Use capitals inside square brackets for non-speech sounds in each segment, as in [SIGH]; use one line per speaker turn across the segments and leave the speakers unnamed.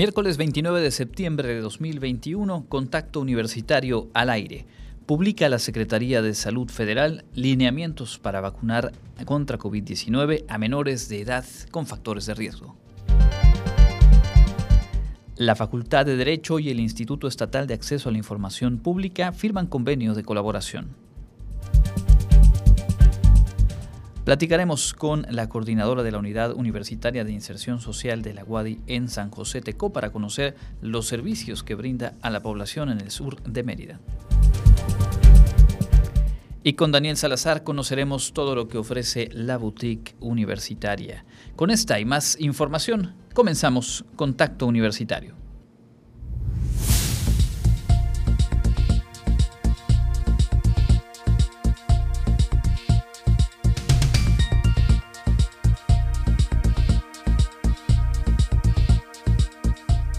Miércoles 29 de septiembre de 2021, Contacto Universitario al aire. Publica la Secretaría de Salud Federal lineamientos para vacunar contra COVID-19 a menores de edad con factores de riesgo. La Facultad de Derecho y el Instituto Estatal de Acceso a la Información Pública firman convenios de colaboración. Platicaremos con la coordinadora de la Unidad Universitaria de Inserción Social de la UADI en San José Tecó para conocer los servicios que brinda a la población en el sur de Mérida. Y con Daniel Salazar conoceremos todo lo que ofrece la boutique universitaria. Con esta y más información, comenzamos Contacto Universitario.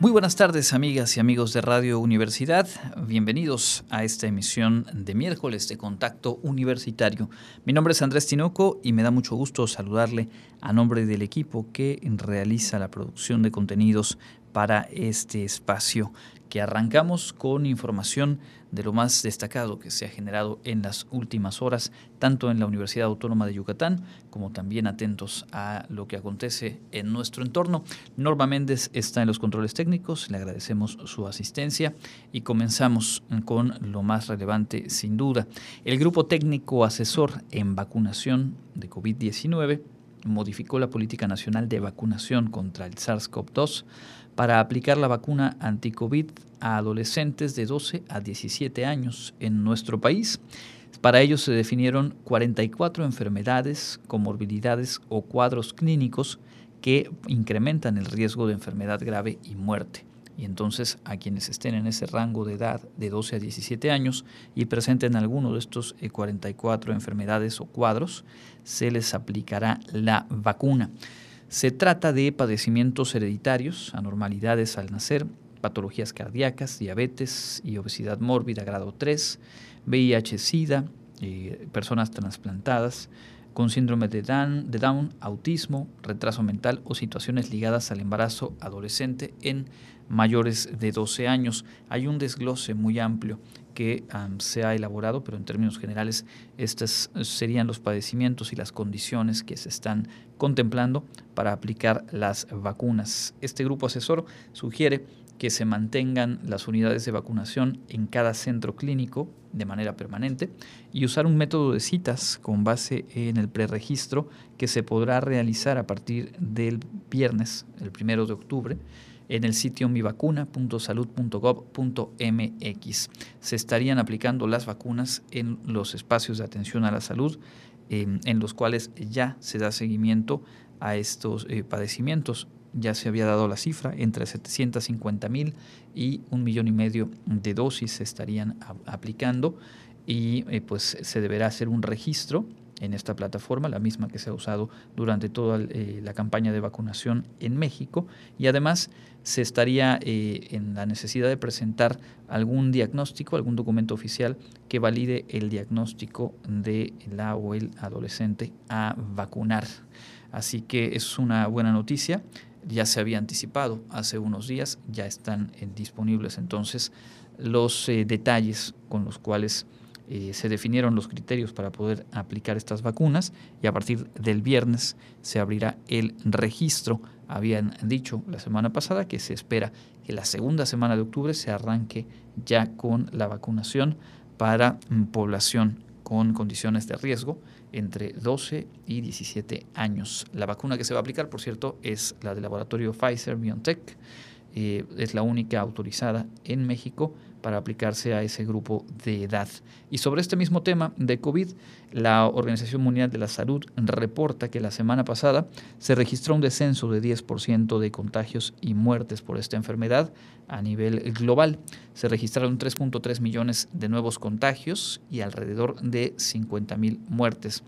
Muy buenas tardes amigas y amigos de Radio Universidad. Bienvenidos a esta emisión de miércoles de Contacto Universitario. Mi nombre es Andrés Tinoco y me da mucho gusto saludarle a nombre del equipo que realiza la producción de contenidos para este espacio que arrancamos con información de lo más destacado que se ha generado en las últimas horas, tanto en la Universidad Autónoma de Yucatán como también atentos a lo que acontece en nuestro entorno. Norma Méndez está en los controles técnicos, le agradecemos su asistencia y comenzamos con lo más relevante sin duda. El Grupo Técnico Asesor en Vacunación de COVID-19 modificó la política nacional de vacunación contra el SARS-CoV-2 para aplicar la vacuna anti-COVID a adolescentes de 12 a 17 años en nuestro país. Para ello se definieron 44 enfermedades, comorbilidades o cuadros clínicos que incrementan el riesgo de enfermedad grave y muerte. Y entonces a quienes estén en ese rango de edad de 12 a 17 años y presenten alguno de estos 44 eh, enfermedades o cuadros, se les aplicará la vacuna. Se trata de padecimientos hereditarios, anormalidades al nacer, patologías cardíacas, diabetes y obesidad mórbida grado 3, VIH-Sida, eh, personas trasplantadas con síndrome de Down, de Down, autismo, retraso mental o situaciones ligadas al embarazo adolescente en mayores de 12 años. Hay un desglose muy amplio que se ha elaborado, pero en términos generales estos serían los padecimientos y las condiciones que se están contemplando para aplicar las vacunas. Este grupo asesor sugiere que se mantengan las unidades de vacunación en cada centro clínico de manera permanente y usar un método de citas con base en el preregistro que se podrá realizar a partir del viernes, el primero de octubre, en el sitio mivacuna.salud.gov.mx. Se estarían aplicando las vacunas en los espacios de atención a la salud em, en los cuales ya se da seguimiento a estos eh, padecimientos. Ya se había dado la cifra, entre 750 mil y un millón y medio de dosis se estarían aplicando y eh, pues se deberá hacer un registro en esta plataforma, la misma que se ha usado durante toda eh, la campaña de vacunación en México. Y además se estaría eh, en la necesidad de presentar algún diagnóstico, algún documento oficial que valide el diagnóstico de la o el adolescente a vacunar. Así que es una buena noticia. Ya se había anticipado hace unos días, ya están eh, disponibles entonces los detalles con los cuales eh, se definieron los criterios para poder aplicar estas vacunas y a partir del viernes se abrirá el registro. Habían dicho la semana pasada que se espera que la segunda semana de octubre se arranque ya con la vacunación para mm, población con condiciones de riesgo entre 12 y 17 años. La vacuna que se va a aplicar, por cierto, es la del laboratorio Pfizer BioNTech. Eh, es la única autorizada en México para aplicarse a ese grupo de edad. Y sobre este mismo tema de COVID, la Organización Mundial de la Salud reporta que la semana pasada se registró un descenso de 10% de contagios y muertes por esta enfermedad a nivel global. Se registraron 3.3 millones de nuevos contagios y alrededor de 50 mil muertes.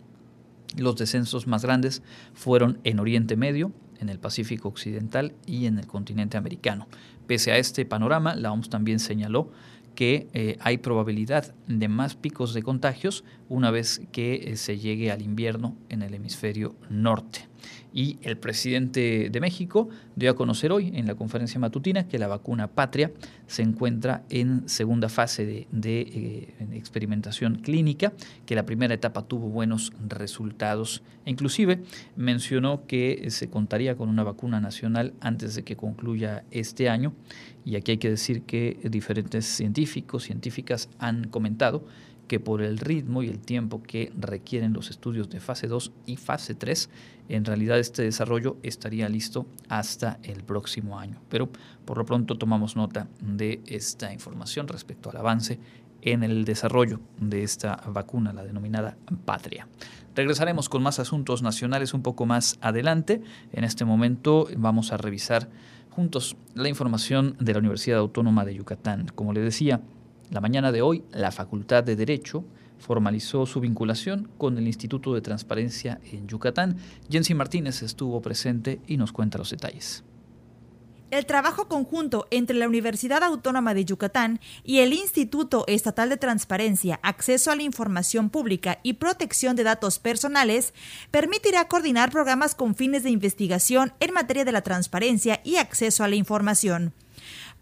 Los descensos más grandes fueron en Oriente Medio, en el Pacífico Occidental y en el continente americano. Pese a este panorama, la OMS también señaló que eh, hay probabilidad de más picos de contagios una vez que eh, se llegue al invierno en el hemisferio norte. Y el presidente de México dio a conocer hoy en la conferencia matutina que la vacuna Patria se encuentra en segunda fase de, eh, experimentación clínica, que la primera etapa tuvo buenos resultados. Inclusive mencionó que se contaría con una vacuna nacional antes de que concluya este año. Y aquí hay que decir que diferentes científicos, científicas han comentado que por el ritmo y el tiempo que requieren los estudios de fase 2 y fase 3, en realidad este desarrollo estaría listo hasta el próximo año. Pero por lo pronto tomamos nota de esta información respecto al avance en el desarrollo de esta vacuna, la denominada Patria. Regresaremos con más asuntos nacionales un poco más adelante. En este momento vamos a revisar juntos la información de la Universidad Autónoma de Yucatán. Como le decía, la mañana de hoy, la Facultad de Derecho formalizó su vinculación con el Instituto de Transparencia en Yucatán. Jensi Martínez estuvo presente y nos cuenta los detalles.
El trabajo conjunto entre la Universidad Autónoma de Yucatán y el Instituto Estatal de Transparencia, Acceso a la Información Pública y Protección de Datos Personales permitirá coordinar programas con fines de investigación en materia de la transparencia y acceso a la información.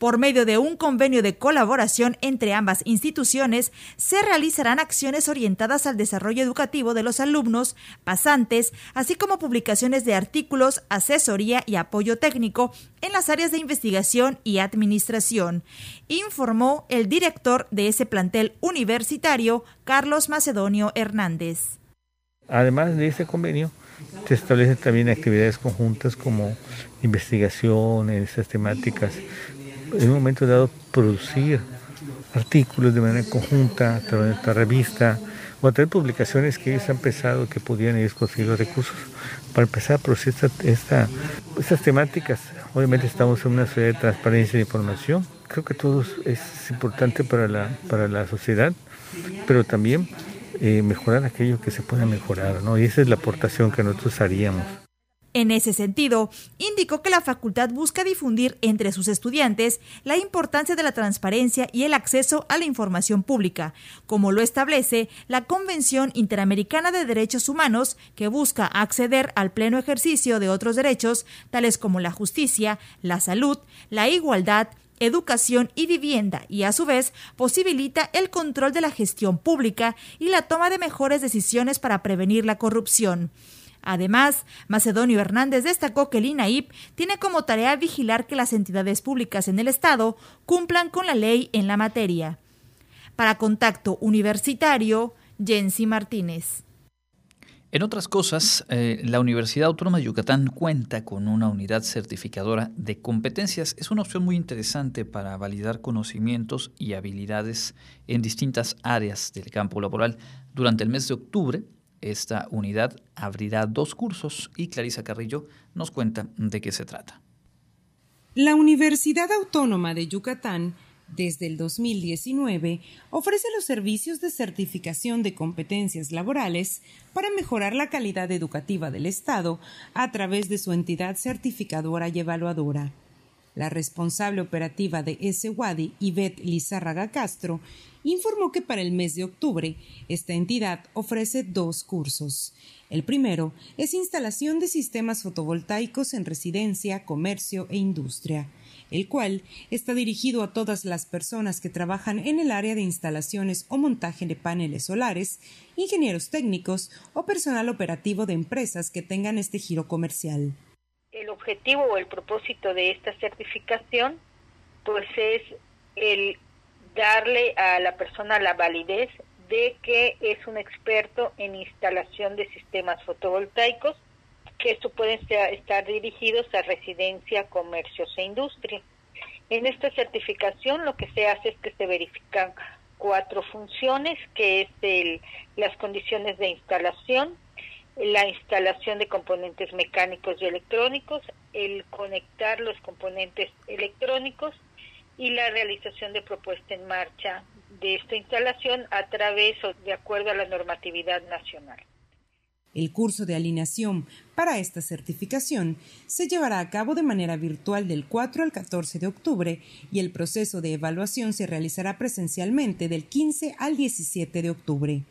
Por medio de un convenio de colaboración entre ambas instituciones, se realizarán acciones orientadas al desarrollo educativo de los alumnos, pasantes, así como publicaciones de artículos, asesoría y apoyo técnico en las áreas de investigación y administración, informó el director de ese plantel universitario, Carlos Macedonio Hernández.
Además de ese convenio, se establecen también actividades conjuntas como estas temáticas en un momento dado producir artículos de manera conjunta a través de esta revista o a través publicaciones que ellos han pensado que podían ellos conseguir los recursos para empezar a producir esta, estas temáticas. Obviamente estamos en una sociedad de transparencia de información. Creo que todo es importante para la, para la sociedad, pero también eh, mejorar aquello que se pueda mejorar, ¿no? Y esa es la aportación que nosotros haríamos.
En ese sentido, indicó que la facultad busca difundir entre sus estudiantes la importancia de la transparencia y el acceso a la información pública, como lo establece la Convención Interamericana de Derechos Humanos, que busca acceder al pleno ejercicio de otros derechos, tales como la justicia, la salud, la igualdad, educación y vivienda y a su vez posibilita el control de la gestión pública y la toma de mejores decisiones para prevenir la corrupción. Además, Macedonio Hernández destacó que el INAIP tiene como tarea vigilar que las entidades públicas en el Estado cumplan con la ley en la materia. Para Contacto Universitario, Jensi Martínez.
En otras cosas, eh, la Universidad Autónoma de Yucatán cuenta con una unidad certificadora de competencias. Es una opción muy interesante para validar conocimientos y habilidades en distintas áreas del campo laboral. Durante el mes de octubre, esta unidad abrirá dos cursos y Clarisa Carrillo nos cuenta de qué se trata.
La Universidad Autónoma de Yucatán, desde el 2019, ofrece los servicios de certificación de competencias laborales para mejorar la calidad educativa del Estado a través de su entidad certificadora y evaluadora. La responsable operativa de SWADI, Yvette Lizárraga Castro, informó que para el mes de octubre esta entidad ofrece dos cursos. El primero es instalación de sistemas fotovoltaicos en residencia, comercio e industria, el cual está dirigido a todas las personas que trabajan en el área de instalaciones o montaje de paneles solares, ingenieros técnicos o personal operativo de empresas que tengan este giro comercial.
El objetivo o el propósito de esta certificación pues es el darle a la persona la validez de que es un experto en instalación de sistemas fotovoltaicos, que esto pueden estar dirigidos a residencia, comercios e industria. En esta certificación lo que se hace es que se verifican cuatro funciones, que es el, las condiciones de instalación, la instalación de componentes mecánicos y electrónicos, el conectar los componentes electrónicos, y la realización de propuesta en marcha de esta instalación a través o de acuerdo a la normatividad nacional.
El curso de alineación para esta certificación se llevará a cabo de manera virtual del 4 al 14 de octubre y el proceso de evaluación se realizará presencialmente del 15 al 17 de octubre.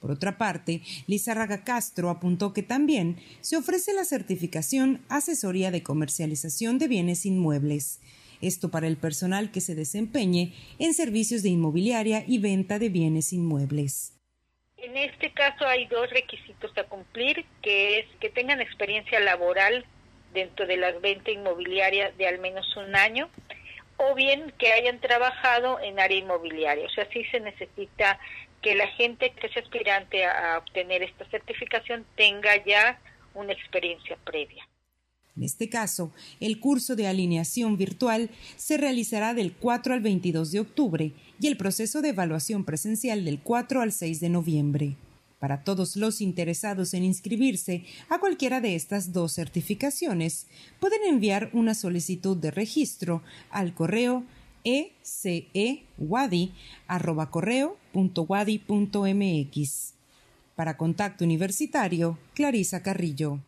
Por otra parte, Lizarraga Castro apuntó que también se ofrece la certificación Asesoría de Comercialización de Bienes Inmuebles. Esto para el personal que se desempeñe en servicios de inmobiliaria y venta de bienes inmuebles.
En este caso hay dos requisitos a cumplir, que es que tengan experiencia laboral dentro de las ventas inmobiliarias de al menos un año o bien que hayan trabajado en área inmobiliaria. O sea, sí se necesita que la gente que es aspirante a, obtener esta certificación tenga ya una experiencia previa.
En este caso, el curso de alineación virtual se realizará del 4 al 22 de octubre y el proceso de evaluación presencial del 4 al 6 de noviembre. Para todos los interesados en inscribirse a cualquiera de estas dos certificaciones, pueden enviar una solicitud de registro al correo ecewadi.wadi.mx. Para Contacto Universitario, Clarisa Carrillo.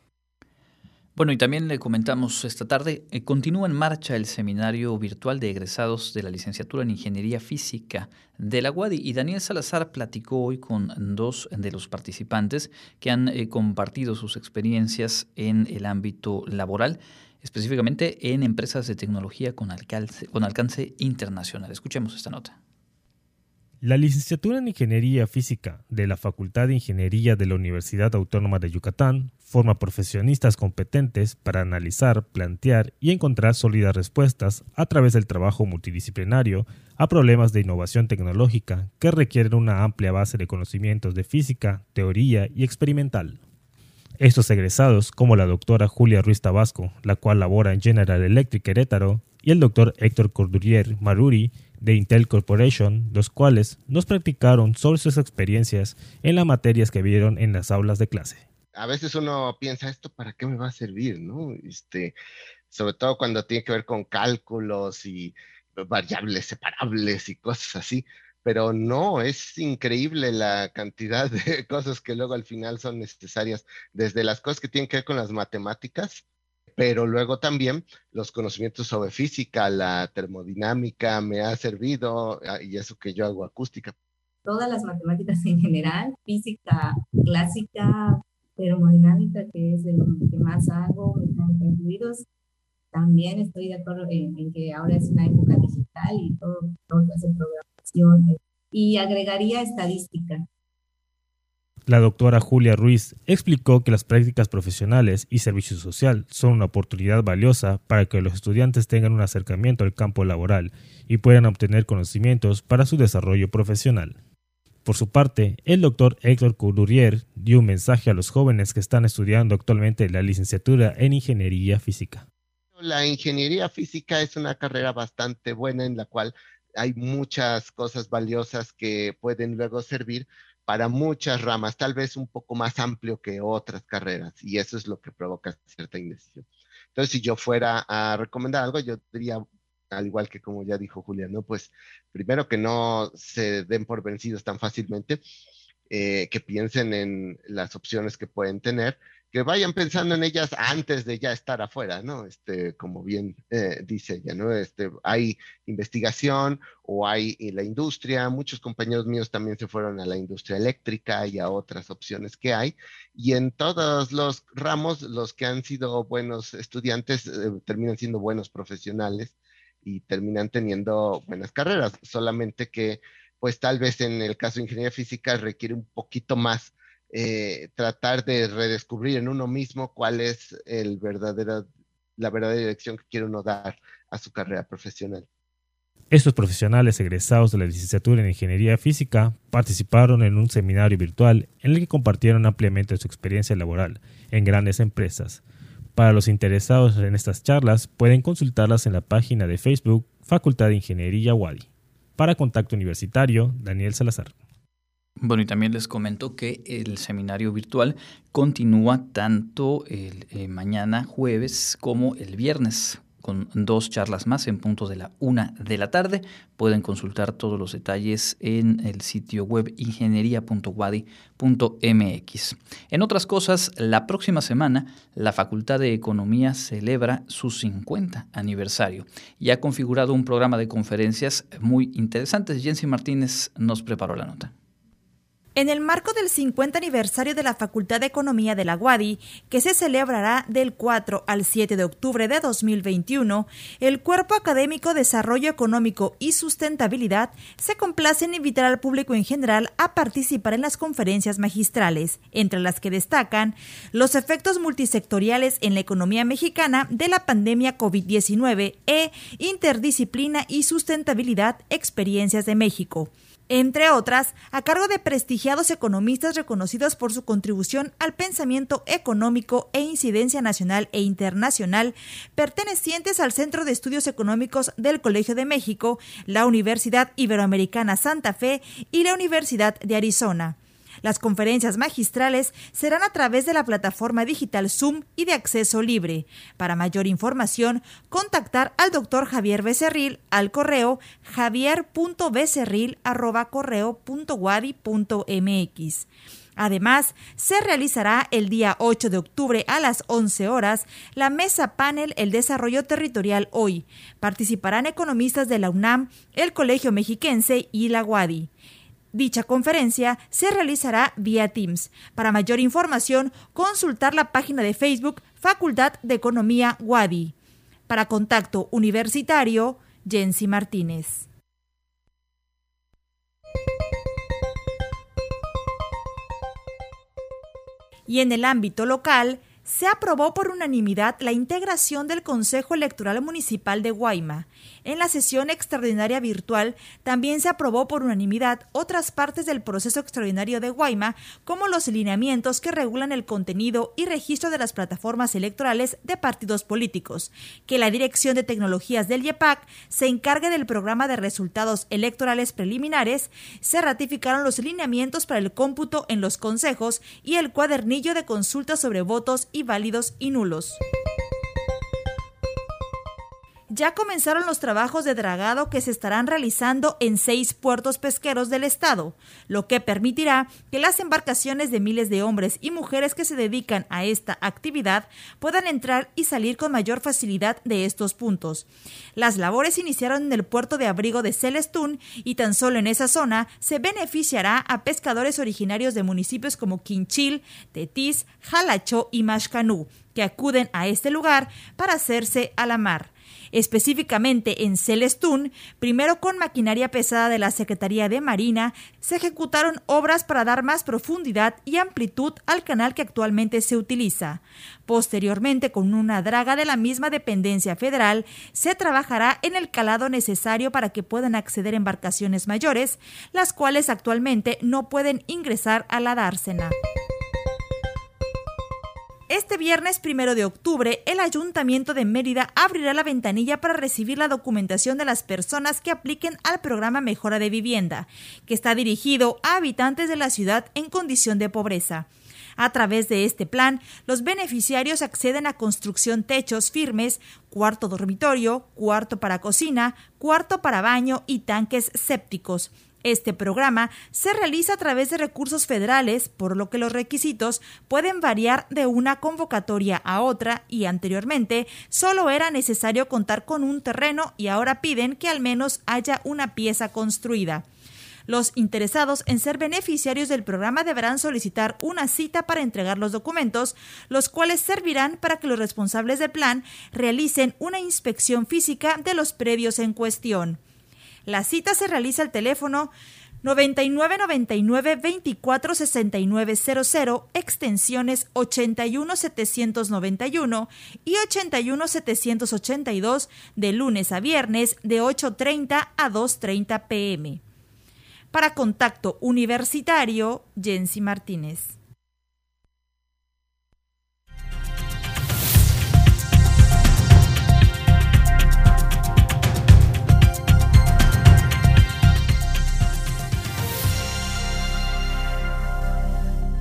Bueno, y también le comentamos esta tarde, eh, continúa en marcha el seminario virtual de egresados de la licenciatura en Ingeniería Física de la UADI y Daniel Salazar platicó hoy con dos de los participantes que han eh, compartido sus experiencias en el ámbito laboral, específicamente en empresas de tecnología con alcance, con alcance internacional. Escuchemos esta nota.
La licenciatura en Ingeniería Física de la Facultad de Ingeniería de la Universidad Autónoma de Yucatán forma profesionistas competentes para analizar, plantear y encontrar sólidas respuestas a través del trabajo multidisciplinario a problemas de innovación tecnológica que requieren una amplia base de conocimientos de física, teoría y experimental. Estos egresados, como la doctora Julia Ruiz Tabasco, la cual labora en General Electric Querétaro, y el doctor Héctor Cordurier Maruri, de Intel Corporation, los cuales nos practicaron sobre sus experiencias en las materias que vieron en las aulas de clase.
A veces uno piensa, ¿esto para qué me va a servir? ¿no? Este, sobre todo cuando tiene que ver con cálculos y variables separables y cosas así. Pero no, es increíble la cantidad de [LAUGHS] cosas que luego al final son necesarias, desde las cosas que tienen que ver con las matemáticas pero luego también los conocimientos sobre física, la termodinámica me ha servido ah, y eso que yo hago acústica.
Todas las matemáticas en general, física clásica, termodinámica, que es de lo que más hago, mecánica de fluidos, también estoy de acuerdo en, que ahora es una época digital y todo, todo hace Y agregaría estadística.
La doctora Julia Ruiz explicó que las prácticas profesionales y servicio social son una oportunidad valiosa para que los estudiantes tengan un acercamiento al campo laboral y puedan obtener conocimientos para su desarrollo profesional. Por su parte, el doctor Héctor Coudurier dio un mensaje a los jóvenes que están estudiando actualmente la licenciatura en Ingeniería Física.
La ingeniería física es una carrera bastante buena en la cual hay muchas cosas valiosas que pueden luego servir para muchas ramas, tal vez un poco más amplio que otras carreras, y eso es lo que provoca cierta indecisión. Entonces, si yo fuera a recomendar algo, yo diría, al igual que como ya dijo Julián, ¿no? Pues primero que no se den por vencidos tan fácilmente, eh, que piensen en las opciones que pueden tener que vayan pensando en ellas antes de ya estar afuera, ¿no? Este, como bien eh, dice ella, ¿no? Este, hay investigación o hay la industria, muchos compañeros míos también se fueron a la industria eléctrica y a otras opciones que hay, y en todos los ramos, los que han sido buenos estudiantes eh, terminan siendo buenos profesionales y terminan teniendo buenas carreras, solamente que, pues tal vez en el caso de ingeniería física requiere un poquito más eh, tratar de redescubrir en uno mismo cuál es el verdadera, la verdadera dirección que quiere uno dar a su carrera profesional.
Estos profesionales egresados de la licenciatura en Ingeniería Física participaron en un seminario virtual en el que compartieron ampliamente su experiencia laboral en grandes empresas. Para los interesados en estas charlas pueden consultarlas en la página de Facebook Facultad de Ingeniería Wadi. Para Contacto Universitario, Daniel Salazar.
Bueno, y también les comento que el seminario virtual continúa tanto el eh, mañana jueves como el viernes con dos charlas más en punto de la una de la tarde. Pueden consultar todos los detalles en el sitio web ingeniería.wadi.mx. En otras cosas, la próxima semana la Facultad de Economía celebra su 50 aniversario y ha configurado un programa de conferencias muy interesantes. Jensi Martínez nos preparó la nota.
En el marco del 50 aniversario de la Facultad de Economía de la UADI, que se celebrará del 4 al 7 de octubre de 2021, el Cuerpo Académico Desarrollo Económico y Sustentabilidad se complace en invitar al público en general a participar en las conferencias magistrales, entre las que destacan los efectos multisectoriales en la economía mexicana de la pandemia COVID-19 e interdisciplina y sustentabilidad experiencias de México entre otras, a cargo de prestigiados economistas reconocidos por su contribución al pensamiento económico e incidencia nacional e internacional, pertenecientes al Centro de Estudios Económicos del Colegio de México, la Universidad Iberoamericana Santa Fe y la Universidad de Arizona. Las conferencias magistrales serán a través de la plataforma digital Zoom y de acceso libre. Para mayor información, contactar al doctor Javier Becerril al correo javier.becerril.correo.wadi.mx. Además, se realizará el día 8 de octubre a las 11 horas la mesa panel El Desarrollo Territorial Hoy. Participarán economistas de la UNAM, el Colegio Mexiquense y la UADI. Dicha conferencia se realizará vía Teams. Para mayor información, consultar la página de Facebook Facultad de Economía Wadi. Para contacto universitario, Jensi Martínez. Y en el ámbito local, se aprobó por unanimidad la integración del Consejo Electoral Municipal de Guayma. En la sesión extraordinaria virtual también se aprobó por unanimidad otras partes del proceso extraordinario de Guayma, como los lineamientos que regulan el contenido y registro de las plataformas electorales de partidos políticos, que la Dirección de Tecnologías del IEPAC se encargue del programa de resultados electorales preliminares, se ratificaron los lineamientos para el cómputo en los consejos y el cuadernillo de consulta sobre votos y válidos y nulos ya comenzaron los trabajos de dragado que se estarán realizando en seis puertos pesqueros del estado, lo que permitirá que las embarcaciones de miles de hombres y mujeres que se dedican a esta actividad puedan entrar y salir con mayor facilidad de estos puntos. Las labores iniciaron en el puerto de abrigo de Celestún y tan solo en esa zona se beneficiará a pescadores originarios de municipios como Quinchil, Tetis, Jalacho y Mashcanú, que acuden a este lugar para hacerse a la mar específicamente en Celestún, primero con maquinaria pesada de la Secretaría de Marina, se ejecutaron obras para dar más profundidad y amplitud al canal que actualmente se utiliza. Posteriormente, con una draga de la misma dependencia federal, se trabajará en el calado necesario para que puedan acceder embarcaciones mayores, las cuales actualmente no pueden ingresar a la dársena. Este viernes primero de octubre, el Ayuntamiento de Mérida abrirá la ventanilla para recibir la documentación de las personas que apliquen al programa Mejora de Vivienda, que está dirigido a habitantes de la ciudad en condición de pobreza. A través de este plan, los beneficiarios acceden a construcción techos firmes, cuarto dormitorio, cuarto para cocina, cuarto para baño y tanques sépticos. Este programa se realiza a través de recursos federales, por lo que los requisitos pueden variar de una convocatoria a otra y anteriormente solo era necesario contar con un terreno y ahora piden que al menos haya una pieza construida. Los interesados en ser beneficiarios del programa deberán solicitar una cita para entregar los documentos, los cuales servirán para que los responsables del plan realicen una inspección física de los predios en cuestión. La cita se realiza al teléfono 9999 24 00, extensiones 81 791 y 81 782 de lunes a viernes de 8.30 a 2.30 pm. Para contacto universitario, Jensi Martínez.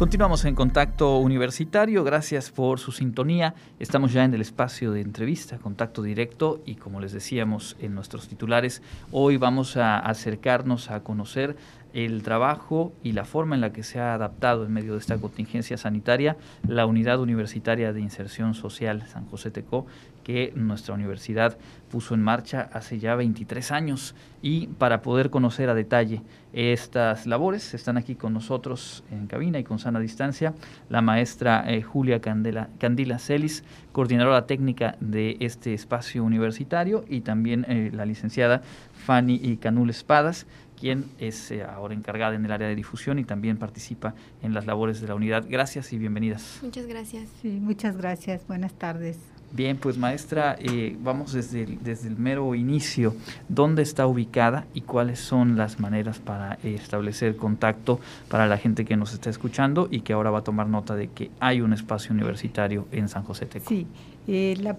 Continuamos en contacto universitario, gracias por su sintonía. Estamos ya en el espacio de entrevista, contacto directo y como les decíamos en nuestros titulares, hoy vamos a acercarnos a conocer el trabajo y la forma en la que se ha adaptado en medio de esta contingencia sanitaria la Unidad Universitaria de Inserción Social San José Tecó, que nuestra universidad puso en marcha hace ya 23 años. Y para poder conocer a detalle estas labores, están aquí con nosotros en cabina y con sana distancia la maestra eh, Julia Candela, Candila Celis, coordinadora técnica de este espacio universitario, y también eh, la licenciada Fanny Canul Espadas, quien es eh, ahora encargada en el área de difusión y también participa en las labores de la unidad. Gracias y bienvenidas.
Muchas gracias.
Sí, muchas gracias. Buenas tardes.
Bien, pues maestra, eh, vamos desde el, desde el mero inicio. ¿Dónde está ubicada y cuáles son las maneras para establecer contacto para la gente que nos está escuchando y que ahora va a tomar nota de que hay un espacio universitario en San José Teco?
Sí, eh, la,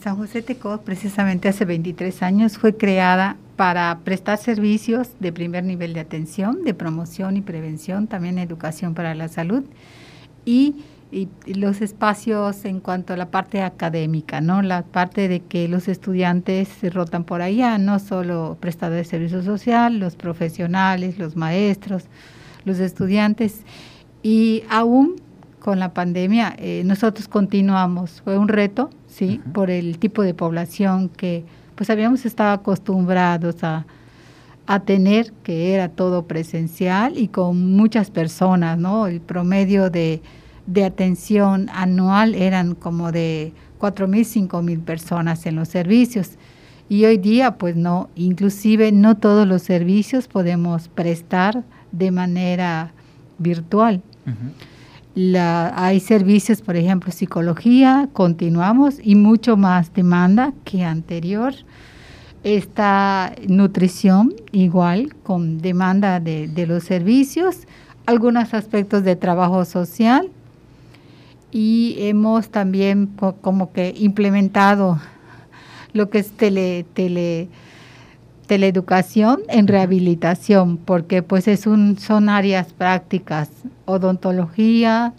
San José Teco precisamente hace 23 años fue creada para prestar servicios de primer nivel de atención, de promoción y prevención, también educación para la salud y, los espacios en cuanto a la parte académica, ¿no? La parte de que los estudiantes se rotan por allá, no solo prestadores de servicio social, los profesionales, los maestros, los estudiantes y aún con la pandemia eh, nosotros continuamos, fue un reto, sí, por el tipo de población que pues habíamos estado acostumbrados a, tener, que era todo presencial y con muchas personas, ¿no? El promedio de, atención anual eran como de 4.000, 5.000 personas en los servicios. Y hoy día, pues no, inclusive no todos los servicios podemos prestar de manera virtual. La, hay servicios, por ejemplo, psicología, continuamos y mucho más demanda que anterior. Esta nutrición igual con demanda de, de los servicios, algunos aspectos de trabajo social y hemos también como que implementado lo que es tele, tele teleeducación en rehabilitación, porque pues es un, son áreas prácticas, odontología,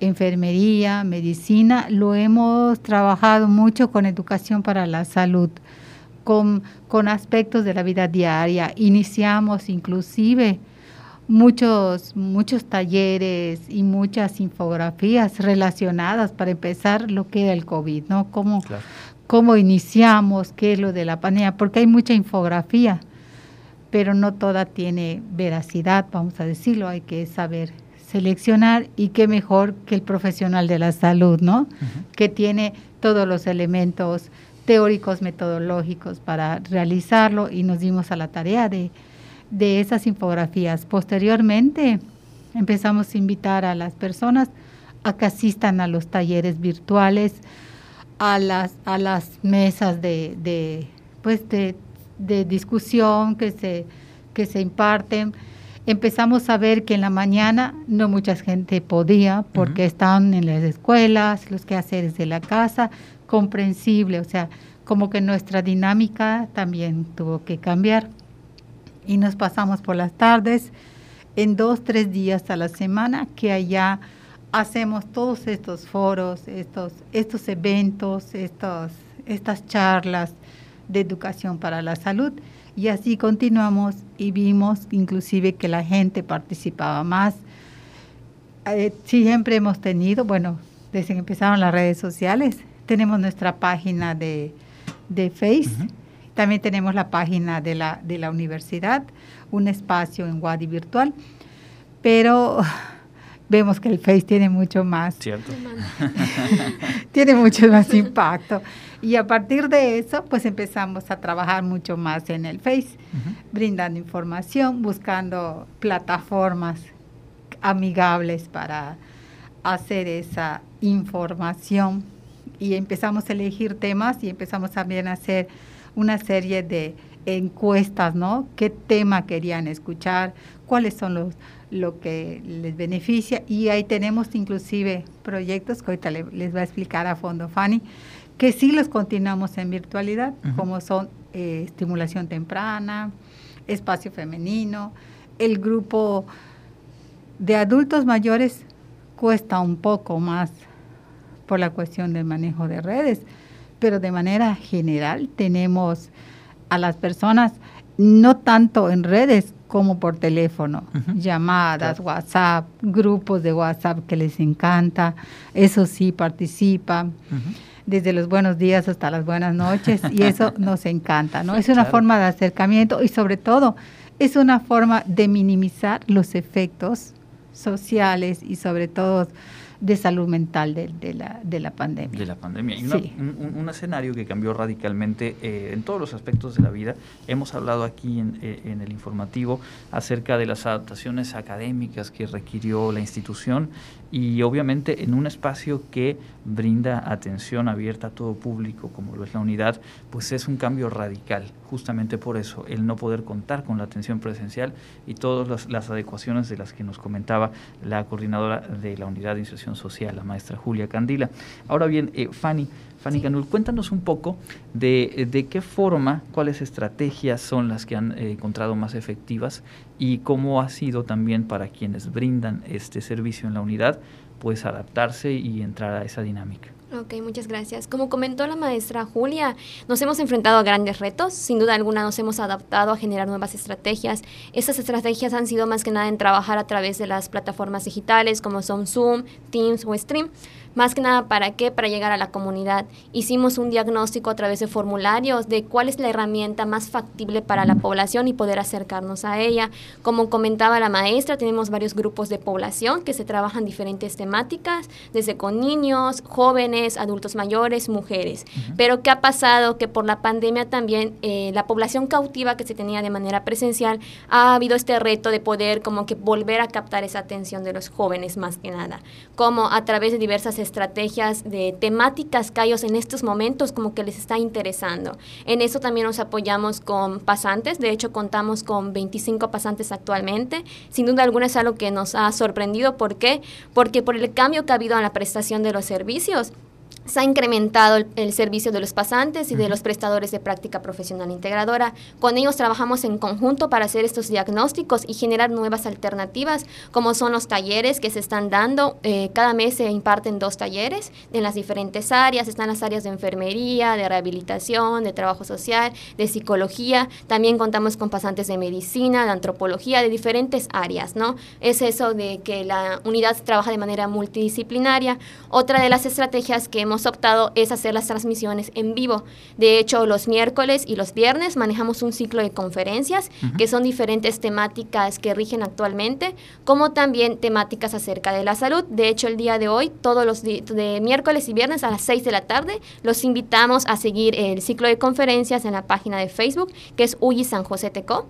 enfermería, medicina, lo hemos trabajado mucho con educación para la salud, con, con aspectos de la vida diaria. Iniciamos inclusive muchos, muchos talleres y muchas infografías relacionadas para empezar lo que era el COVID, ¿no? Cómo, cómo iniciamos, qué es lo de la pandemia, porque hay mucha infografía, pero no toda tiene veracidad, vamos a decirlo, hay que saber seleccionar y qué mejor que el profesional de la salud, ¿no? Que tiene todos los elementos teóricos, metodológicos para realizarlo y nos dimos a la tarea de, de esas infografías. Posteriormente empezamos a invitar a las personas a que asistan a los talleres virtuales, a las, a las mesas de, de pues de, discusión que se, que se imparten. Empezamos a ver que en la mañana no mucha gente podía porque estaban en las escuelas, los quehaceres de la casa, comprensible, o sea, como que nuestra dinámica también tuvo que cambiar. Y nos pasamos por las tardes en dos, tres días a la semana que allá hacemos todos estos foros, estos, estos eventos, estos, estas charlas de educación para la salud. Y así continuamos y vimos inclusive que la gente participaba más. Eh, siempre hemos tenido, bueno, desde que empezaron las redes sociales, tenemos nuestra página de, de Face, también tenemos la página de la, de la universidad, un espacio en Wadi virtual, pero [LAUGHS] vemos que el Face tiene mucho más.
Cierto. [LAUGHS]
tiene mucho más impacto. Y a partir de eso, pues empezamos a trabajar mucho más en el Face, brindando información, buscando plataformas amigables para hacer esa información. Y empezamos a elegir temas y empezamos también a hacer una serie de encuestas, ¿no? ¿Qué tema querían escuchar? ¿Cuáles son los lo que les beneficia y ahí tenemos inclusive proyectos que ahorita les va a explicar a fondo Fanny, que sí los continuamos en virtualidad, como son eh, estimulación temprana, espacio femenino, el grupo De adultos mayores cuesta un poco más por la cuestión del manejo de redes, pero de manera general tenemos a las personas no tanto en redes como por teléfono, llamadas, WhatsApp, grupos de WhatsApp que les encanta, eso sí participan. desde los buenos días hasta las buenas noches y eso [LAUGHS] nos encanta, ¿no? Es una forma de acercamiento y sobre todo es una forma de minimizar los efectos sociales y sobre todo de salud mental de, de, la, de la pandemia.
De la pandemia. Y un, escenario que cambió radicalmente eh, en todos los aspectos de la vida. Hemos hablado aquí en, eh, en, el informativo acerca de las adaptaciones académicas que requirió la institución y obviamente en un espacio que brinda atención abierta a todo público, como lo es la unidad, pues es un cambio radical, justamente por eso, el no poder contar con la atención presencial y todas las, adecuaciones de las que nos comentaba la coordinadora de la unidad de inserción social, la maestra Julia Candila. Ahora bien, eh, Fanny, Fanny Canul, cuéntanos un poco de, de, qué forma, cuáles estrategias son las que han eh, encontrado más efectivas y cómo ha sido también para quienes brindan este servicio en la unidad, pues adaptarse y entrar a esa dinámica.
Ok, muchas gracias. Como comentó la maestra Julia, nos hemos enfrentado a grandes retos. Sin duda alguna nos hemos adaptado a generar nuevas estrategias. Estas estrategias han sido más que nada en trabajar a través de las plataformas digitales como son Zoom, Teams o Stream. Más que nada, ¿para qué? Para llegar a la comunidad. Hicimos un diagnóstico a través de formularios de cuál es la herramienta más factible para la población y poder acercarnos a ella. Como comentaba la maestra, tenemos varios grupos de población que se trabajan diferentes temáticas, desde con niños, jóvenes, adultos mayores, mujeres. Pero ¿qué ha pasado? Que por la pandemia también eh, la población cautiva que se tenía de manera presencial ha habido este reto de poder como que volver a captar esa atención de los jóvenes más que nada, como a través de diversas estrategias de temáticas que ellos en estos momentos como que les está interesando. En eso también nos apoyamos con pasantes, de hecho contamos con 25 pasantes actualmente. Sin duda alguna es algo que nos ha sorprendido. ¿Por qué? Porque por el cambio que ha habido en la prestación de los servicios, se ha incrementado el, servicio de los pasantes y de los prestadores de práctica profesional integradora. Con ellos trabajamos en conjunto para hacer estos diagnósticos y generar nuevas alternativas, como son los talleres que se están dando. Eh, cada mes se imparten dos talleres en las diferentes áreas. Están las áreas de enfermería, de rehabilitación, de trabajo social, de psicología. También contamos con pasantes de medicina, de antropología, de diferentes áreas, ¿no? Es eso de que la unidad trabaja de manera multidisciplinaria. Otra de las estrategias que hemos optado es hacer las transmisiones en vivo. De hecho, los miércoles y los viernes manejamos un ciclo de conferencias que son diferentes temáticas que rigen actualmente, como también temáticas acerca de la salud. De hecho, el día de hoy, todos los de miércoles y viernes a las 6 de la tarde, los invitamos a seguir el ciclo de conferencias en la página de Facebook, que es UYI San José Teco.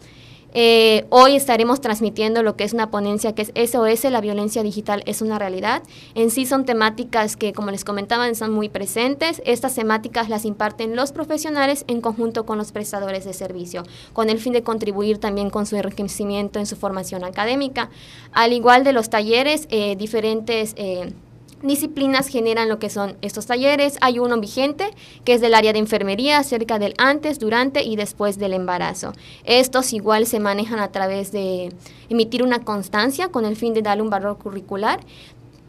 Eh, hoy estaremos transmitiendo lo que es una ponencia que es SOS, la violencia digital es una realidad. En sí son temáticas que, como les comentaba, son muy presentes. Estas temáticas las imparten los profesionales en conjunto con los prestadores de servicio, con el fin de contribuir también con su enriquecimiento en su formación académica. Al igual de los talleres, eh, diferentes... Eh, disciplinas generan lo que son estos talleres. Hay uno vigente que es del área de enfermería acerca del antes, durante y después del embarazo. Estos igual se manejan a través de emitir una constancia con el fin de darle un valor curricular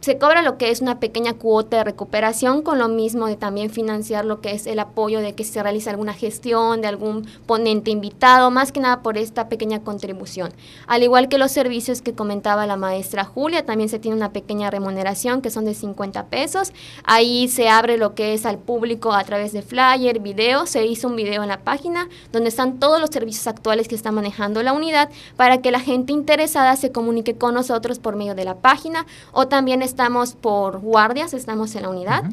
se cobra lo que es una pequeña cuota de recuperación con lo mismo de también financiar lo que es el apoyo de que se realice alguna gestión de algún ponente invitado, más que nada por esta pequeña contribución. Al igual que los servicios que comentaba la maestra Julia, también se tiene una pequeña remuneración que son de 50 pesos. Ahí se abre lo que es al público a través de flyer, video, se hizo un video en la página donde están todos los servicios actuales que está manejando la unidad para que la gente interesada se comunique con nosotros por medio de la página o también estamos por guardias, estamos en la unidad.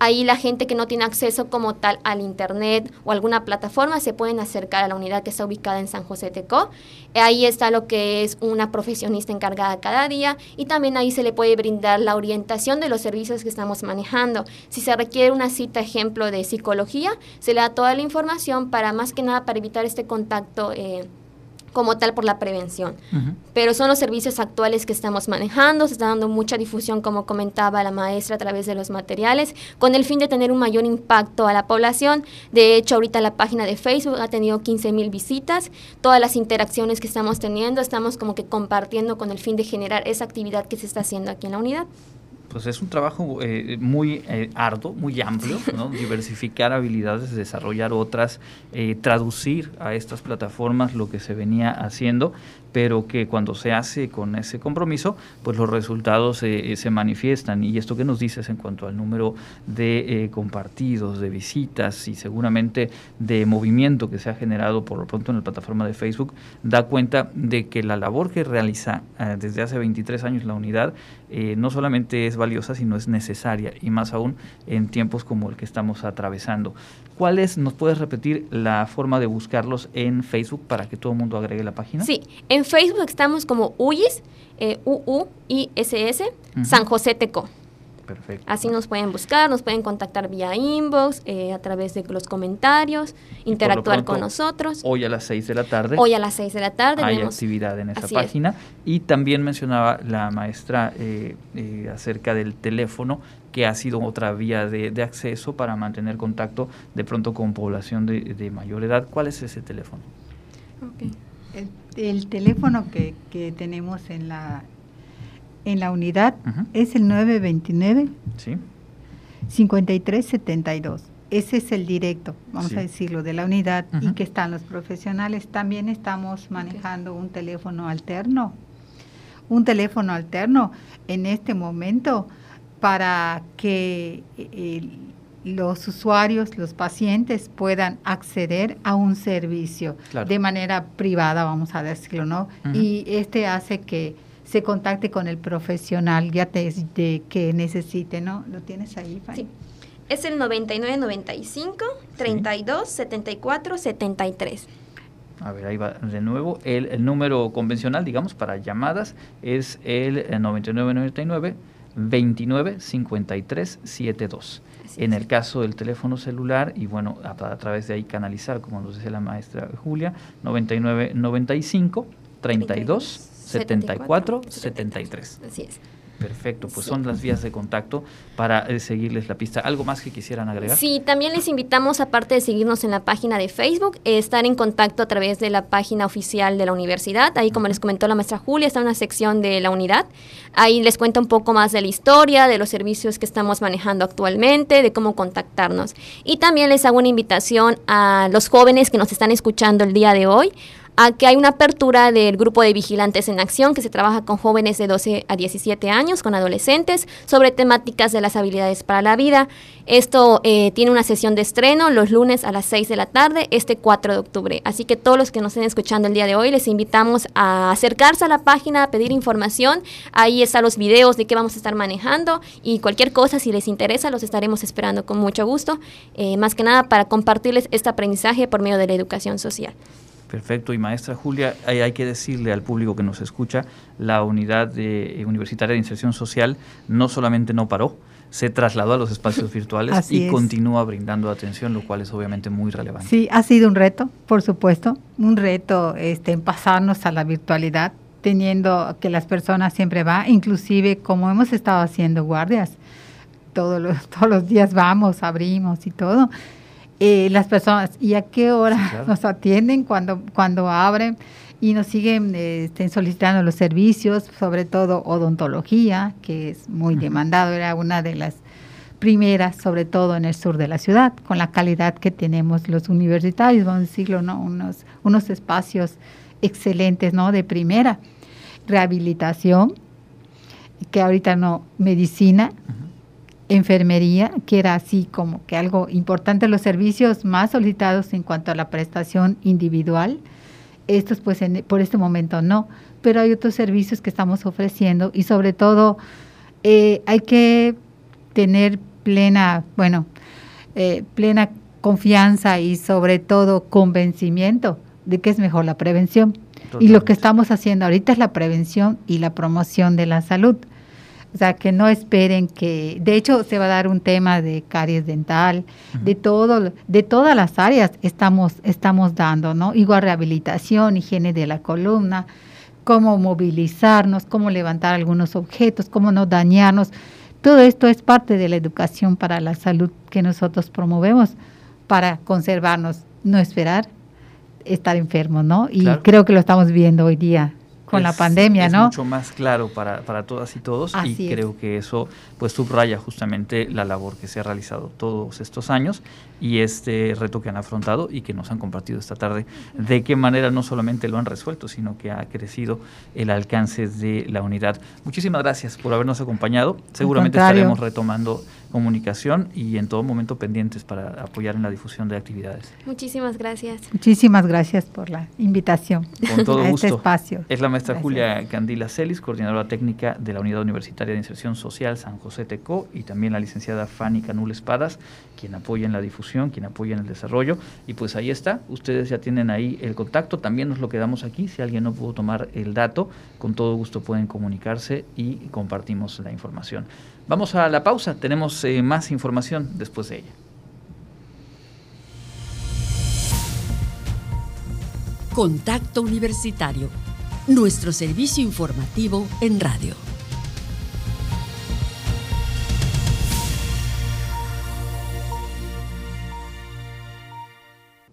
Ahí la gente que no tiene acceso como tal al internet o alguna plataforma se pueden acercar a la unidad que está ubicada en San José Tecó. Ahí está lo que es una profesionista encargada cada día y también ahí se le puede brindar la orientación de los servicios que estamos manejando. Si se requiere una cita, ejemplo, de psicología, se le da toda la información para más que nada para evitar este contacto. Eh, como tal por la prevención. Pero son los servicios actuales que estamos manejando, se está dando mucha difusión, como comentaba la maestra, a través de los materiales, con el fin de tener un mayor impacto a la población. De hecho, ahorita la página de Facebook ha tenido 15 mil visitas, todas las interacciones que estamos teniendo, estamos como que compartiendo con el fin de generar esa actividad que se está haciendo aquí en la unidad
pues es un trabajo eh, muy eh, arduo, muy amplio, ¿no? [LAUGHS] diversificar habilidades, desarrollar otras, eh, traducir a estas plataformas lo que se venía haciendo pero que cuando se hace con ese compromiso, pues los resultados eh, se manifiestan. Y esto que nos dices en cuanto al número de eh, compartidos, de visitas y seguramente de movimiento que se ha generado por lo pronto en la plataforma de Facebook, da cuenta de que la labor que realiza eh, desde hace 23 años la unidad no solamente es valiosa, sino es necesaria, y más aún en tiempos como el que estamos atravesando. ¿Cuál es, nos puedes repetir la forma de buscarlos en Facebook para que todo el mundo agregue la página?
Sí, en Facebook estamos como UIS, eh, U-U-I-S-S, San José Teco. Perfecto. Así nos pueden buscar, nos pueden contactar vía inbox, eh, a través de los comentarios, interactuar con nosotros.
Hoy a las 6 de la tarde.
Hoy a las 6 de la tarde.
Hay actividad en esa página. Y también mencionaba la maestra eh, eh, acerca del teléfono que ha sido otra vía de, acceso para mantener contacto de pronto con población de, mayor edad. ¿Cuál es ese teléfono?
El, teléfono que, tenemos en la, en la unidad es el 929 ¿Sí? 5372. Ese es el directo, vamos a decirlo, de la unidad y que están los profesionales. También estamos manejando un teléfono alterno. Un teléfono alterno en este momento para que eh, los usuarios, los pacientes puedan acceder a un servicio de manera privada, vamos a decirlo, ¿no? Y este hace que se contacte con el profesional ya de, que necesite, ¿no? ¿Lo tienes ahí,
Sí. Es el 9995 32 74 73.
A ver, ahí va de nuevo. El, el número convencional, digamos, para llamadas es el 9999 29 53 72. en el caso del teléfono celular, y bueno, a, través de ahí canalizar, como nos decía la maestra Julia, 99 95 32 74 73.
Así es.
Perfecto, pues son las vías de contacto para eh, seguirles la pista. ¿Algo más que quisieran agregar?
Sí, también les invitamos, aparte de seguirnos en la página de Facebook, estar en contacto a través de la página oficial de la universidad. Ahí, como les comentó la maestra Julia, está una sección de la unidad. Ahí les cuenta un poco más de la historia, de los servicios que estamos manejando actualmente, de cómo contactarnos. Y también les hago una invitación a los jóvenes que nos están escuchando el día de hoy a que hay una apertura del grupo de vigilantes en acción que se trabaja con jóvenes de 12 a 17 años, con adolescentes, sobre temáticas de las habilidades para la vida. Esto eh, tiene una sesión de estreno los lunes a las 6 de la tarde, este 4 de octubre. Así que todos los que nos estén escuchando el día de hoy, les invitamos a acercarse a la página, a pedir información. Ahí están los videos de qué vamos a estar manejando y cualquier cosa, si les interesa, los estaremos esperando con mucho gusto. Eh, más que nada para compartirles este aprendizaje por medio de la educación social.
Perfecto. Y maestra Julia, hay, que decirle al público que nos escucha, la unidad de, eh, universitaria de inserción social no solamente no paró, se trasladó a los espacios [LAUGHS] virtuales y continúa brindando atención, lo cual es obviamente muy relevante.
Sí, ha sido un reto, por supuesto, un reto este, en pasarnos a la virtualidad, teniendo que las personas siempre van, inclusive como hemos estado haciendo guardias, todos los, [LAUGHS] todos los días vamos, abrimos y todo eh, las personas y a qué hora [LAUGHS] nos atienden cuando, cuando abren y nos siguen este, solicitando los servicios, sobre todo odontología, que es muy demandado, era una de las primeras, sobre todo en el sur de la ciudad, con la calidad que tenemos los universitarios, vamos a decirlo, ¿no? unos, unos espacios excelentes, ¿no? De primera. Rehabilitación, que ahorita no, medicina, enfermería, que era así como que algo importante, los servicios más solicitados en cuanto a la prestación individual. Estos pues por este momento no, pero hay otros servicios que estamos ofreciendo y sobre todo eh, hay que tener plena, bueno, eh, plena confianza y sobre todo convencimiento de que es mejor la prevención. Y lo que estamos haciendo ahorita es la prevención y la promoción de la salud O sea, que no esperen que, de hecho, se va a dar un tema de caries dental, de todo, de todas las áreas estamos, estamos dando, ¿no? Igual rehabilitación, higiene de la columna, cómo movilizarnos, cómo levantar algunos objetos, cómo no dañarnos. Todo esto es parte de la educación para la salud que nosotros promovemos para conservarnos, no esperar estar enfermos, ¿no? Y creo que lo estamos viendo hoy día con la pandemia,
es
¿no?
mucho más claro para, para todas y todos y creo que eso pues subraya justamente la labor que se ha realizado todos estos años y este reto que han afrontado y que nos han compartido esta tarde, de qué manera no solamente lo han resuelto, sino que ha crecido el alcance de la unidad. Muchísimas gracias por habernos acompañado. Seguramente estaremos retomando comunicación y en todo momento pendientes para apoyar en la difusión de actividades.
Muchísimas gracias.
Muchísimas gracias por la invitación
Con todo
a
gusto.
este espacio.
Es la maestra Julia Candila Celis, coordinadora técnica de la Unidad Universitaria de Inserción Social San José Teco y también la licenciada Fanny Canul Espadas, quien apoya en la difusión, quien apoya en el desarrollo. Y pues ahí está, ustedes ya tienen ahí el contacto, también nos lo quedamos aquí, si alguien no pudo tomar el dato, con todo gusto pueden comunicarse y compartimos la información. Vamos a la pausa, tenemos eh, más información después de ella.
Contacto Universitario, nuestro servicio informativo en radio.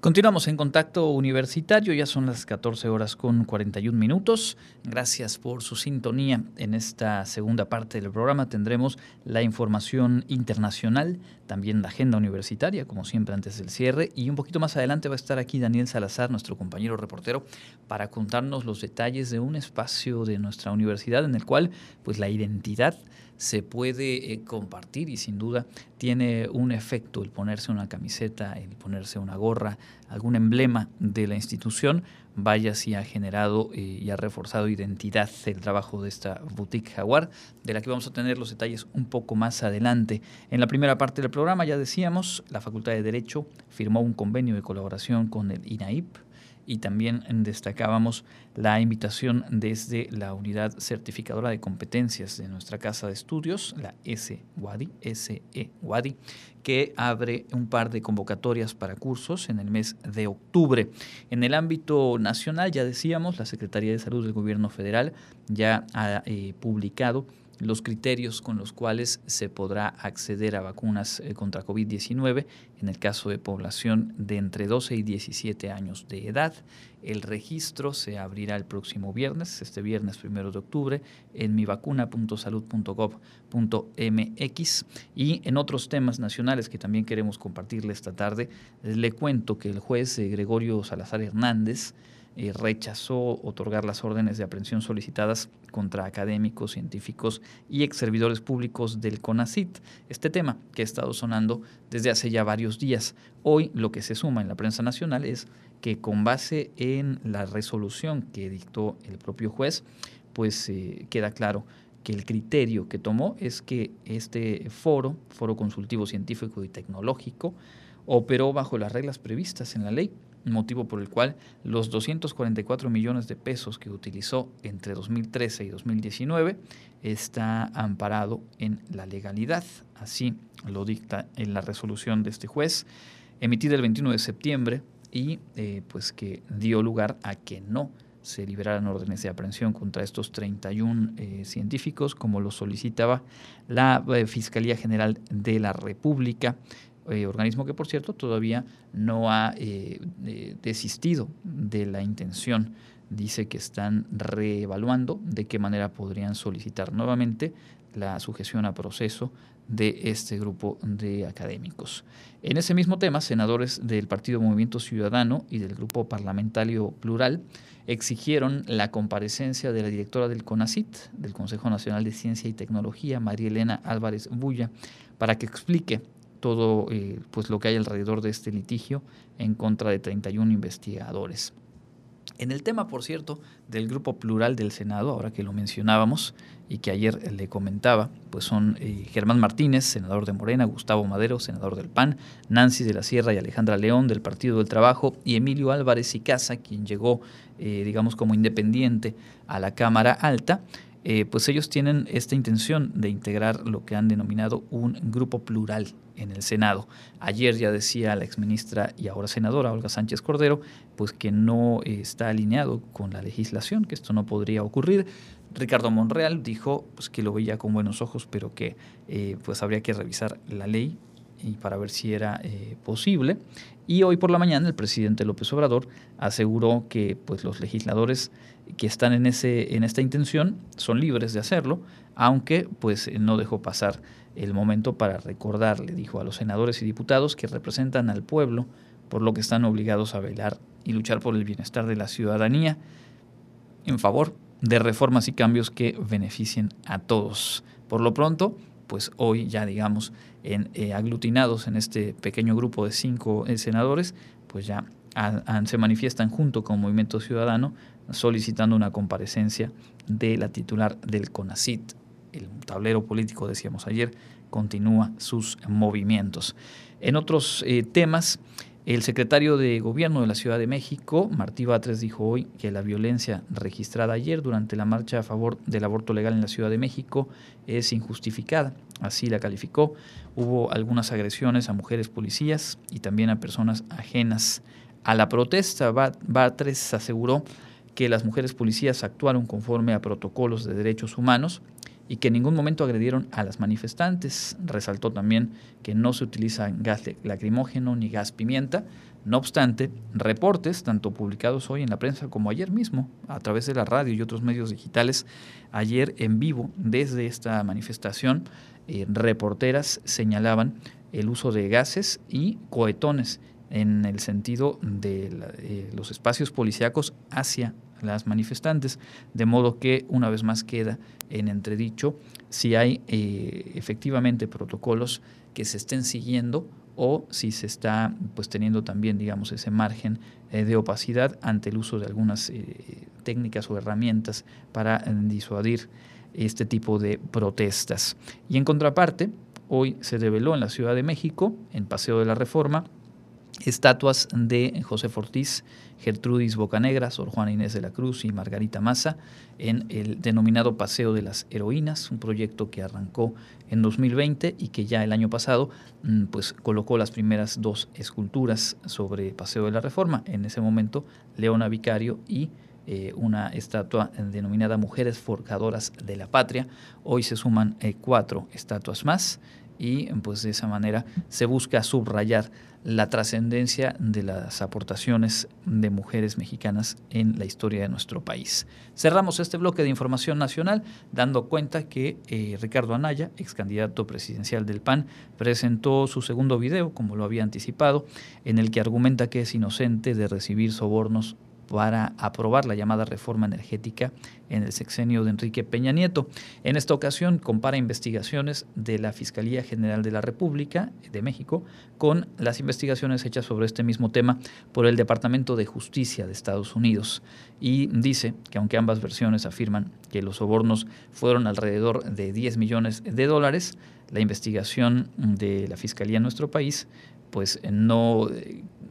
Continuamos en contacto universitario, ya son las 14 horas con 41 minutos. Gracias por su sintonía. En esta segunda parte del programa tendremos la información internacional, también la agenda universitaria, como siempre antes del cierre, y un poquito más adelante va a estar aquí Daniel Salazar, nuestro compañero reportero, para contarnos los detalles de un espacio de nuestra universidad en el cual pues la identidad se puede eh, compartir y sin duda tiene un efecto el ponerse una camiseta, el ponerse una gorra, algún emblema de la institución, vaya si ha generado eh, y ha reforzado identidad el trabajo de esta boutique Jaguar, de la que vamos a tener los detalles un poco más adelante. En la primera parte del programa ya decíamos, la Facultad de Derecho firmó un convenio de colaboración con el INAIP, y también destacábamos la invitación desde la unidad certificadora de competencias de nuestra casa de estudios, la S-WADI, SE-WADI, que abre un par de convocatorias para cursos en el mes de octubre. En el ámbito nacional, ya decíamos, la Secretaría de Salud del Gobierno Federal ya ha eh, publicado los criterios con los cuales se podrá acceder a vacunas eh, contra COVID-19 en el caso de población de entre 12 y 17 años de edad. El registro se abrirá el próximo viernes, este viernes primero de octubre, en mivacuna.salud.gov.mx. Y en otros temas nacionales que también queremos compartirle esta tarde, le cuento que el juez eh, Gregorio Salazar Hernández eh, rechazó otorgar las órdenes de aprehensión solicitadas contra académicos, científicos y ex servidores públicos del CONACIT. Este tema que ha estado sonando desde hace ya varios días. Hoy lo que se suma en la prensa nacional es que con base en la resolución que dictó el propio juez, pues eh, queda claro que el criterio que tomó es que este foro, foro consultivo científico y tecnológico, operó bajo las reglas previstas en la ley motivo por el cual los 244 millones de pesos que utilizó entre 2013 y 2019 está amparado en la legalidad. Así lo dicta en la resolución de este juez, emitida el 21 de septiembre y eh, pues que dio lugar a que no se liberaran órdenes de aprehensión contra estos 31 eh, científicos, como lo solicitaba la eh, Fiscalía General de la República eh, organismo que por cierto todavía no ha eh, desistido de la intención. Dice que están reevaluando de qué manera podrían solicitar nuevamente la sujeción a proceso de este grupo de académicos. En ese mismo tema, senadores del Partido Movimiento Ciudadano y del Grupo Parlamentario Plural exigieron la comparecencia de la directora del CONACIT, del Consejo Nacional de Ciencia y Tecnología, María Elena Álvarez Bulla, para que explique todo eh, pues lo que hay alrededor de este litigio en contra de 31 investigadores. En el tema, por cierto, del grupo plural del Senado, ahora que lo mencionábamos y que ayer le comentaba, pues son eh, Germán Martínez, senador de Morena, Gustavo Madero, senador del PAN, Nancy de la Sierra y Alejandra León del Partido del Trabajo y Emilio Álvarez y Casa, quien llegó, eh, digamos, como independiente a la Cámara Alta eh, pues ellos tienen esta intención de integrar lo que han denominado un grupo plural en el Senado. Ayer ya decía la exministra y ahora senadora Olga Sánchez Cordero, pues que no está alineado con la legislación, que esto no podría ocurrir. Ricardo Monreal dijo pues, que lo veía con buenos ojos, pero que eh, pues habría que revisar la ley y para ver si era eh, posible. Y hoy por la mañana el presidente López Obrador aseguró que pues, los legisladores que están en, ese, en esta intención son libres de hacerlo, aunque pues no dejó pasar el momento para recordarle, dijo a los senadores y diputados que representan al pueblo, por lo que están obligados a velar y luchar por el bienestar de la ciudadanía en favor de reformas y cambios que beneficien a todos. Por lo pronto, pues hoy ya digamos eh, aglutinados en este pequeño grupo de cinco eh, senadores, pues ya se manifiestan junto con Movimiento Ciudadano solicitando una comparecencia de la titular del CONACIT. El tablero político, decíamos ayer, continúa sus movimientos. En otros eh, temas, el secretario de Gobierno de la Ciudad de México, Martí Batres, dijo hoy que la violencia registrada ayer durante la marcha a favor del aborto legal en la Ciudad de México es injustificada. Así la calificó. Hubo algunas agresiones a mujeres policías y también a personas ajenas a la protesta. Batres aseguró que las mujeres policías actuaron conforme a protocolos de derechos humanos y que en ningún momento agredieron a las manifestantes. Resaltó también que no se utiliza gas lacrimógeno ni gas pimienta. No obstante, reportes, tanto publicados hoy en la prensa como ayer mismo, a través de la radio y otros medios digitales, ayer en vivo desde esta manifestación, eh, reporteras señalaban el uso de gases y cohetones en el sentido de eh, los espacios policíacos hacia las manifestantes, de modo que una vez más queda en entredicho si hay eh, efectivamente protocolos que se estén siguiendo o si se está pues teniendo también digamos ese margen eh, de opacidad ante el uso de algunas técnicas o herramientas para disuadir este tipo de protestas. Y en contraparte, hoy se develó en la Ciudad de México, en Paseo de la Reforma, estatuas de José Fortís, Gertrudis Bocanegra, Sor Juana Inés de la Cruz y Margarita Maza en el denominado Paseo de las Heroínas, un proyecto que arrancó en 2020 y que ya el año pasado mm, pues, colocó las primeras dos esculturas sobre Paseo de la Reforma. En ese momento, Leona Vicario y eh, una estatua denominada Mujeres Forjadoras de la Patria. Hoy se suman eh, cuatro estatuas más y pues de esa manera se busca subrayar la trascendencia de las aportaciones de mujeres mexicanas en la historia de nuestro país. Cerramos este bloque de información nacional dando cuenta que eh, Ricardo Anaya, ex candidato presidencial del PAN, presentó su segundo video, como lo había anticipado, en el que argumenta que es inocente de recibir sobornos para aprobar la llamada reforma energética en el sexenio de Enrique Peña Nieto. En esta ocasión compara investigaciones de la Fiscalía General de la República de México con las investigaciones hechas sobre este mismo tema por el Departamento de Justicia de Estados Unidos y dice que aunque ambas versiones afirman que los sobornos fueron alrededor de 10 millones de dólares, la investigación de la Fiscalía en nuestro país pues no,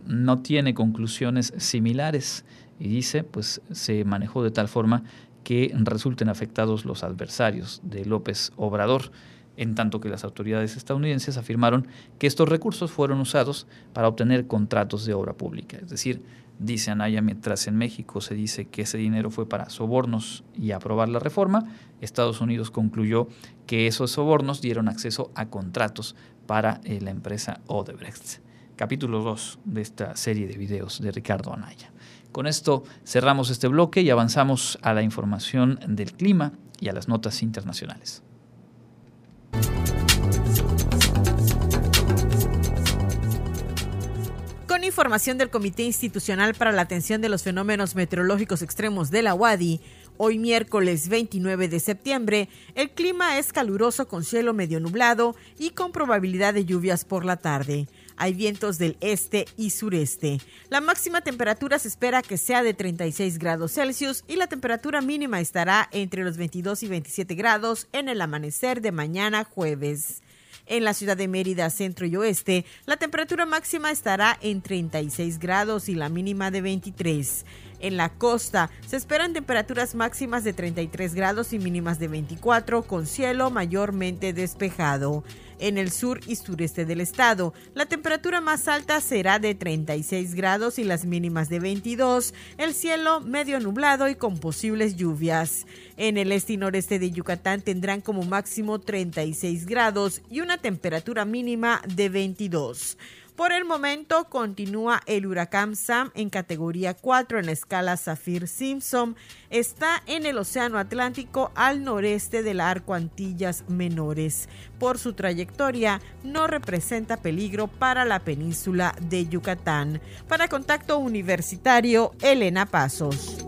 no tiene conclusiones similares y dice, pues se manejó de tal forma que resulten afectados los adversarios de López Obrador, en tanto que las autoridades estadounidenses afirmaron que estos recursos fueron usados para obtener contratos de obra pública. Es decir, dice Anaya, mientras en México se dice que ese dinero fue para sobornos y aprobar la reforma, Estados Unidos concluyó que esos sobornos dieron acceso a contratos para eh, la empresa Odebrecht. Capítulo 2 de esta serie de videos de Ricardo Anaya. Con esto cerramos este bloque y avanzamos a la información del clima y a las notas internacionales.
Con información del Comité Institucional para la Atención de los Fenómenos Meteorológicos Extremos de la UADI, hoy miércoles 29 de septiembre, el clima es caluroso con cielo medio nublado y con probabilidad de lluvias por la tarde. Hay vientos del este y sureste. La máxima temperatura se espera que sea de 36 grados Celsius y la temperatura mínima estará entre los 22 y 27 grados en el amanecer de mañana jueves. En la ciudad de Mérida, centro y oeste, la temperatura máxima estará en 36 grados y la mínima de 23. En la costa se esperan temperaturas máximas de 33 grados y mínimas de 24 con cielo mayormente despejado. En el sur y sureste del estado, la temperatura más alta será de 36 grados y las mínimas de 22, el cielo medio nublado y con posibles lluvias. En el este y noreste de Yucatán tendrán como máximo 36 grados y una temperatura mínima de 22. Por el momento continúa el huracán Sam en categoría 4 en la escala Saffir-Simpson. Está en el Océano Atlántico al noreste del arco Antillas Menores. Por su trayectoria no representa peligro para la península de Yucatán. Para contacto universitario, Elena Pasos.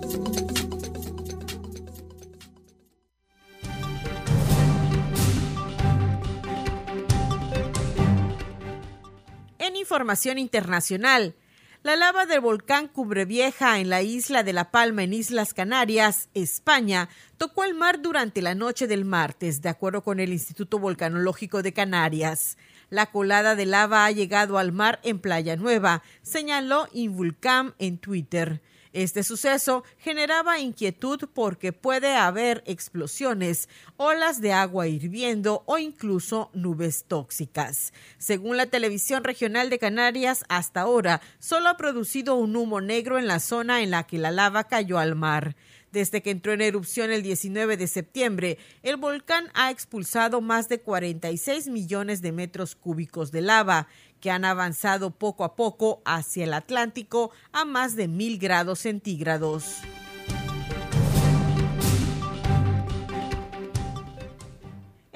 Información internacional. La lava del volcán Cubrevieja en la isla de La Palma en Islas Canarias, España, tocó el mar durante la noche del martes, de acuerdo con el Instituto Volcanológico de Canarias. La colada de lava ha llegado al mar en Playa Nueva, señaló Invulcam en Twitter. Este suceso generaba inquietud porque puede haber explosiones, olas de agua hirviendo o incluso nubes tóxicas. Según la televisión regional de Canarias, hasta ahora solo ha producido un humo negro en la zona en la que la lava cayó al mar. Desde que entró en erupción el 19 de septiembre, el volcán ha expulsado más de 46 millones de metros cúbicos de lava que han avanzado poco a poco hacia el Atlántico a más de mil grados centígrados.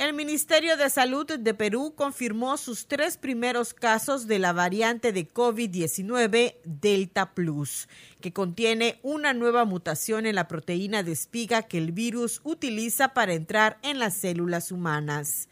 El Ministerio de Salud de Perú confirmó sus tres primeros casos de la variante de COVID-19 Delta Plus, que contiene una nueva mutación en la proteína de espiga que el virus utiliza para entrar en las células humanas.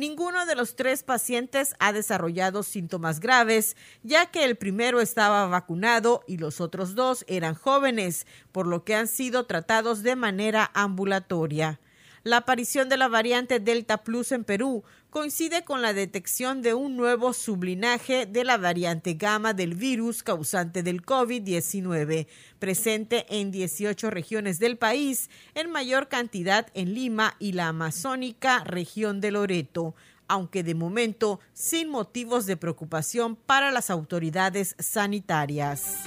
Ninguno de los tres pacientes ha desarrollado síntomas graves, ya que el primero estaba vacunado y los otros dos eran jóvenes, por lo que han sido tratados de manera ambulatoria. La aparición de la variante Delta Plus en Perú coincide con la detección de un nuevo sublinaje de la variante gamma del virus causante del COVID-19, presente en 18 regiones del país, en mayor cantidad en Lima y la amazónica región de Loreto aunque de momento sin motivos de preocupación para las autoridades sanitarias.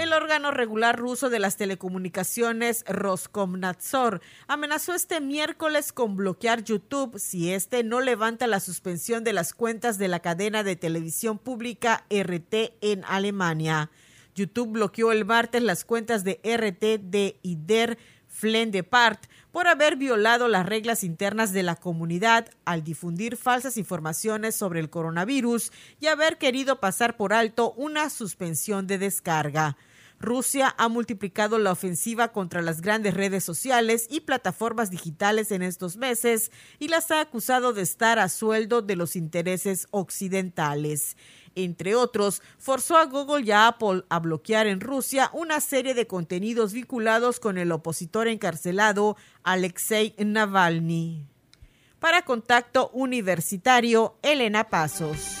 El órgano regular ruso de las telecomunicaciones Roskomnadzor amenazó este miércoles con bloquear YouTube si este no levanta la suspensión de las cuentas de la cadena de televisión pública RT en Alemania. YouTube bloqueó el martes las cuentas de RT de IDER Flendepart por haber violado las reglas internas de la comunidad al difundir falsas informaciones sobre el coronavirus y haber querido pasar por alto una suspensión de descarga. Rusia ha multiplicado la ofensiva contra las grandes redes sociales y plataformas digitales en estos meses y las ha acusado de estar a sueldo de los intereses occidentales. Entre otros, forzó a Google y a Apple a bloquear en Rusia una serie de contenidos vinculados con el opositor encarcelado Alexei Navalny. Para Contacto Universitario, Elena Pasos.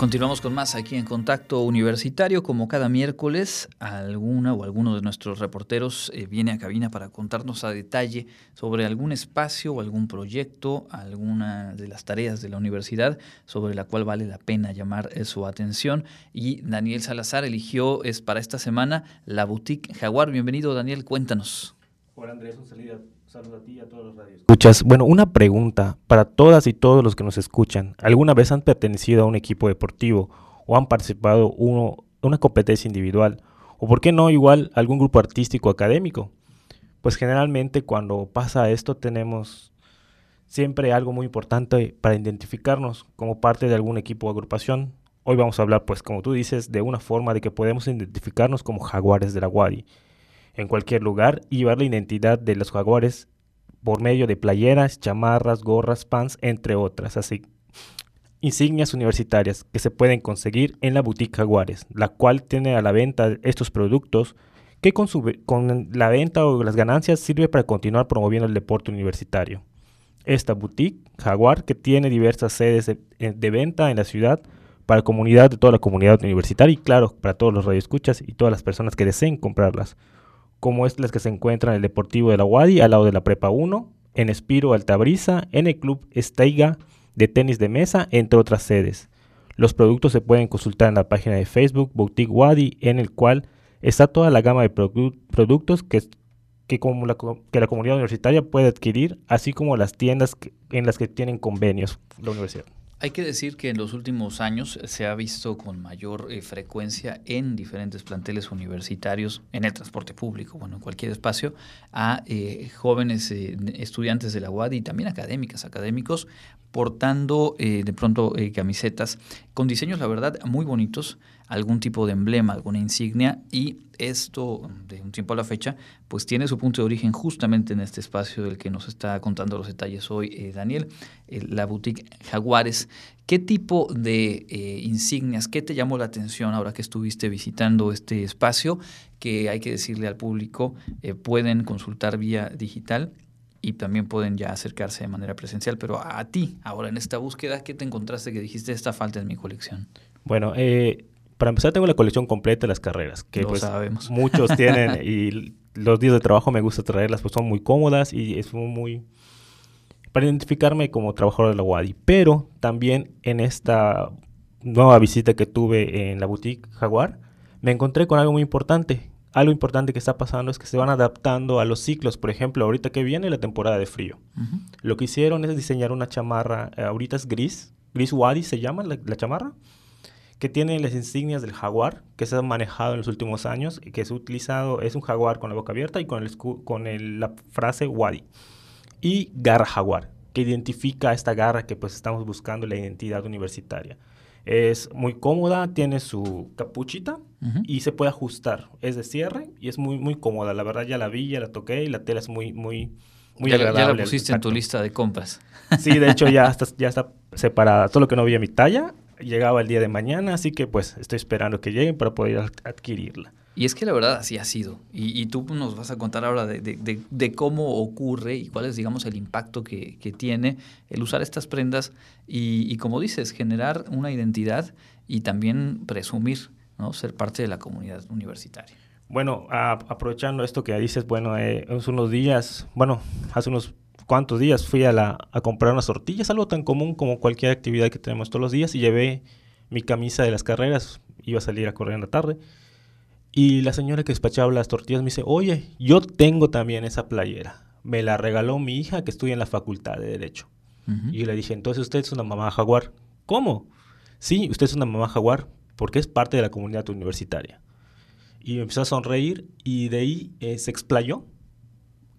Continuamos con más aquí en Contacto Universitario. Como cada miércoles, alguna o alguno de nuestros reporteros eh, viene a cabina para contarnos a detalle sobre algún espacio o algún proyecto, alguna de las tareas de la universidad sobre la cual vale la pena llamar eh, su atención. Y Daniel Salazar eligió es para esta semana la Boutique Jaguar. Bienvenido, Daniel, cuéntanos.
Hola Andrés, un saludo Saludos a ti y a todos los radios. Escuchas, bueno, una pregunta para todas y todos los que nos escuchan. ¿Alguna vez han pertenecido a un equipo deportivo o han participado en una competencia individual? ¿O por qué no igual algún grupo artístico académico? Pues generalmente cuando pasa esto tenemos siempre algo muy importante para identificarnos como parte de algún equipo o agrupación. Hoy vamos a hablar, pues como tú dices, de una forma de que podemos identificarnos como jaguares de la Wadi en cualquier lugar y llevar la identidad de los jaguares por medio de playeras, chamarras, gorras, pants, entre otras, así insignias universitarias que se pueden conseguir en la boutique Jaguares, la cual tiene a la venta estos productos que con, la venta o las ganancias sirve para continuar promoviendo el deporte universitario. Esta boutique Jaguar que tiene diversas sedes de, eh, de venta en la ciudad para comunidad de toda la comunidad universitaria y claro, para todos los radioescuchas y todas las personas que deseen comprarlas, como es las que se encuentran en el Deportivo de la Wadi al lado de la Prepa 1, en Espiro Altabrisa, en el Club Esteiga de tenis de mesa, entre otras sedes. Los productos se pueden consultar en la página de Facebook Boutique Wadi, en el cual está toda la gama de productos que, que la comunidad universitaria puede adquirir, así como las tiendas en las que tienen convenios la universidad.
Hay que decir que en los últimos años se ha visto con mayor eh, frecuencia en diferentes planteles universitarios, en el transporte público, bueno, en cualquier espacio, a eh, jóvenes eh, estudiantes de la UAD y también académicas, académicos, portando de pronto camisetas con diseños, la verdad, muy bonitos, algún tipo de emblema, alguna insignia y esto de un tiempo a la fecha pues tiene su punto de origen justamente en este espacio del que nos está contando los detalles hoy eh, Daniel, la boutique Jaguares. ¿Qué tipo de eh, insignias, qué te llamó la atención ahora que estuviste visitando este espacio que hay que decirle al público eh, pueden consultar vía digital? Y también pueden ya acercarse de manera presencial, pero a, ti, ahora en esta búsqueda, ¿qué te encontraste que dijiste esta falta en mi colección?
Bueno, eh, para empezar tengo la colección completa de las carreras, que pues
sabemos. [LAUGHS]
muchos tienen y [LAUGHS] los días de trabajo me gusta traerlas, pues son muy cómodas y es muy para identificarme como trabajador de la UADI. Pero también en esta nueva visita que tuve en la boutique Jaguar, me encontré con algo muy importante. Algo importante que está pasando es que se van adaptando a los ciclos. Por ejemplo, ahorita que viene la temporada de frío. Lo que hicieron es diseñar una chamarra, eh, ahorita es gris, gris Wadi se llama la chamarra que tiene las insignias del jaguar que se ha manejado en los últimos años y que ha utilizado, es un jaguar con la boca abierta y con, el, con la frase Wadi. Y garra jaguar, que identifica esta garra que pues estamos buscando la identidad universitaria. Es muy cómoda, tiene su capuchita y se puede ajustar. Es de cierre y es muy, muy cómoda. La verdad ya la vi, ya la toqué y la tela es muy, muy, muy
ya,
agradable.
Ya la pusiste en tu lista de compras.
Sí, de hecho ya [LAUGHS] está, ya está separada. Solo que no había mi talla llegaba el día de mañana, así que pues estoy esperando que lleguen para poder adquirirla.
Y es que la verdad así ha sido. Y, tú nos vas a contar ahora de, cómo ocurre y cuál es, digamos, el impacto que, tiene el usar estas prendas y, como dices, generar una identidad y también presumir, ¿no? Ser parte de la comunidad universitaria.
Bueno, aprovechando esto que dices, bueno, eh, hace unos días, bueno, hace unos cuantos días fui a, la, a comprar unas tortillas, algo tan común como cualquier actividad que tenemos todos los días, y llevé mi camisa de las carreras, iba a salir a correr en la tarde. Y la señora que despachaba las tortillas me dice, oye, yo tengo también esa playera. Me la regaló mi hija que estudia en la facultad de Derecho. Y yo le dije, entonces usted es una mamá jaguar. ¿Cómo? Sí, usted es una mamá jaguar porque es parte de la comunidad universitaria. Y empezó a sonreír y de ahí eh, se explayó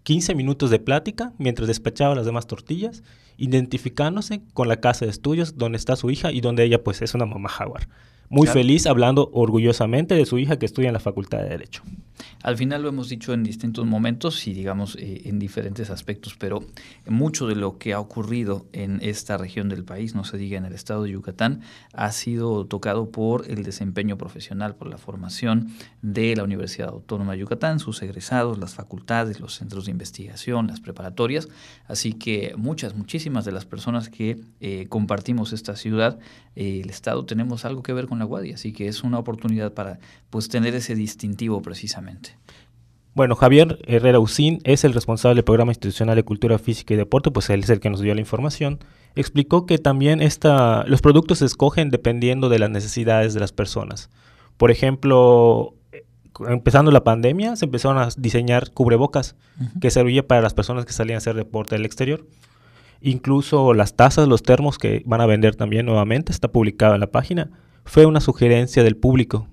15 minutos de plática mientras despachaba las demás tortillas, identificándose con la casa de estudios donde está su hija y donde ella pues es una mamá jaguar muy feliz hablando orgullosamente de su hija que estudia en la Facultad de Derecho.
Al final lo hemos dicho en distintos momentos y digamos eh, en diferentes aspectos, pero mucho de lo que ha ocurrido en esta región del país, no se diga en el estado de Yucatán, ha sido tocado por el desempeño profesional, por la formación de la Universidad Autónoma de Yucatán, sus egresados, las facultades, los centros de investigación, las preparatorias. Así que muchas, muchísimas de las personas que eh, compartimos esta ciudad, eh, el estado, tenemos algo que ver con la así que es una oportunidad para pues tener ese distintivo precisamente.
Bueno, Javier Herrera Usín es el responsable del programa institucional de cultura física y deporte, pues él es el que nos dio la información. Explicó que también esta, los productos se escogen dependiendo de las necesidades de las personas. Por ejemplo, empezando la pandemia, se empezaron a diseñar cubrebocas que servían para las personas que salían a hacer deporte del exterior. Incluso las tazas, los termos que van a vender también nuevamente, está publicado en la página fue una sugerencia del público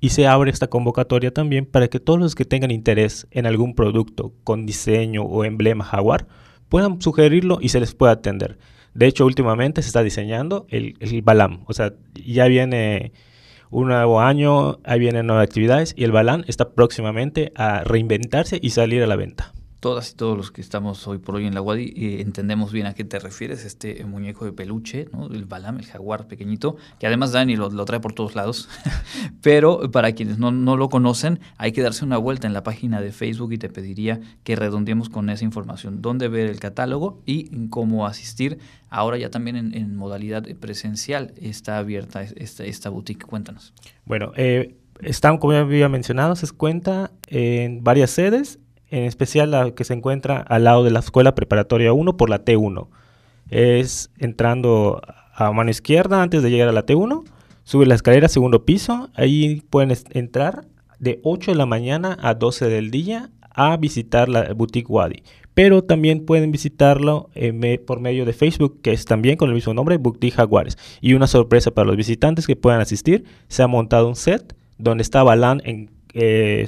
y se abre esta convocatoria también para que todos los que tengan interés en algún producto con diseño o emblema jaguar puedan sugerirlo y se les pueda atender. De hecho, últimamente se está diseñando el, el Balam, o sea, ya viene un nuevo año, ahí vienen nuevas actividades y el Balam está próximamente a reinventarse y salir a la venta.
Todas y todos los que estamos hoy por hoy en la Wadi eh, entendemos bien a qué te refieres, este muñeco de peluche, ¿no? el Balam, el jaguar pequeñito, que además Dani lo, trae por todos lados, [LAUGHS] pero para quienes no, no, lo conocen, hay que darse una vuelta en la página de Facebook y te pediría que redondeemos con esa información, dónde ver el catálogo y cómo asistir. Ahora ya también en, modalidad presencial está abierta esta, esta boutique, cuéntanos.
Bueno, eh, están, como ya había mencionado, se cuenta en varias sedes en especial la que se encuentra al lado de la Escuela Preparatoria 1 por la T1. Es entrando a mano izquierda antes de llegar a la T1, sube la escalera, segundo piso, ahí pueden entrar de 8 de la mañana a 12 del día a visitar la boutique Wadi. Pero también pueden visitarlo eh, por medio de Facebook, que es también con el mismo nombre, Boutique Jaguares. Y una sorpresa para los visitantes que puedan asistir, se ha montado un set donde está Balan en, eh,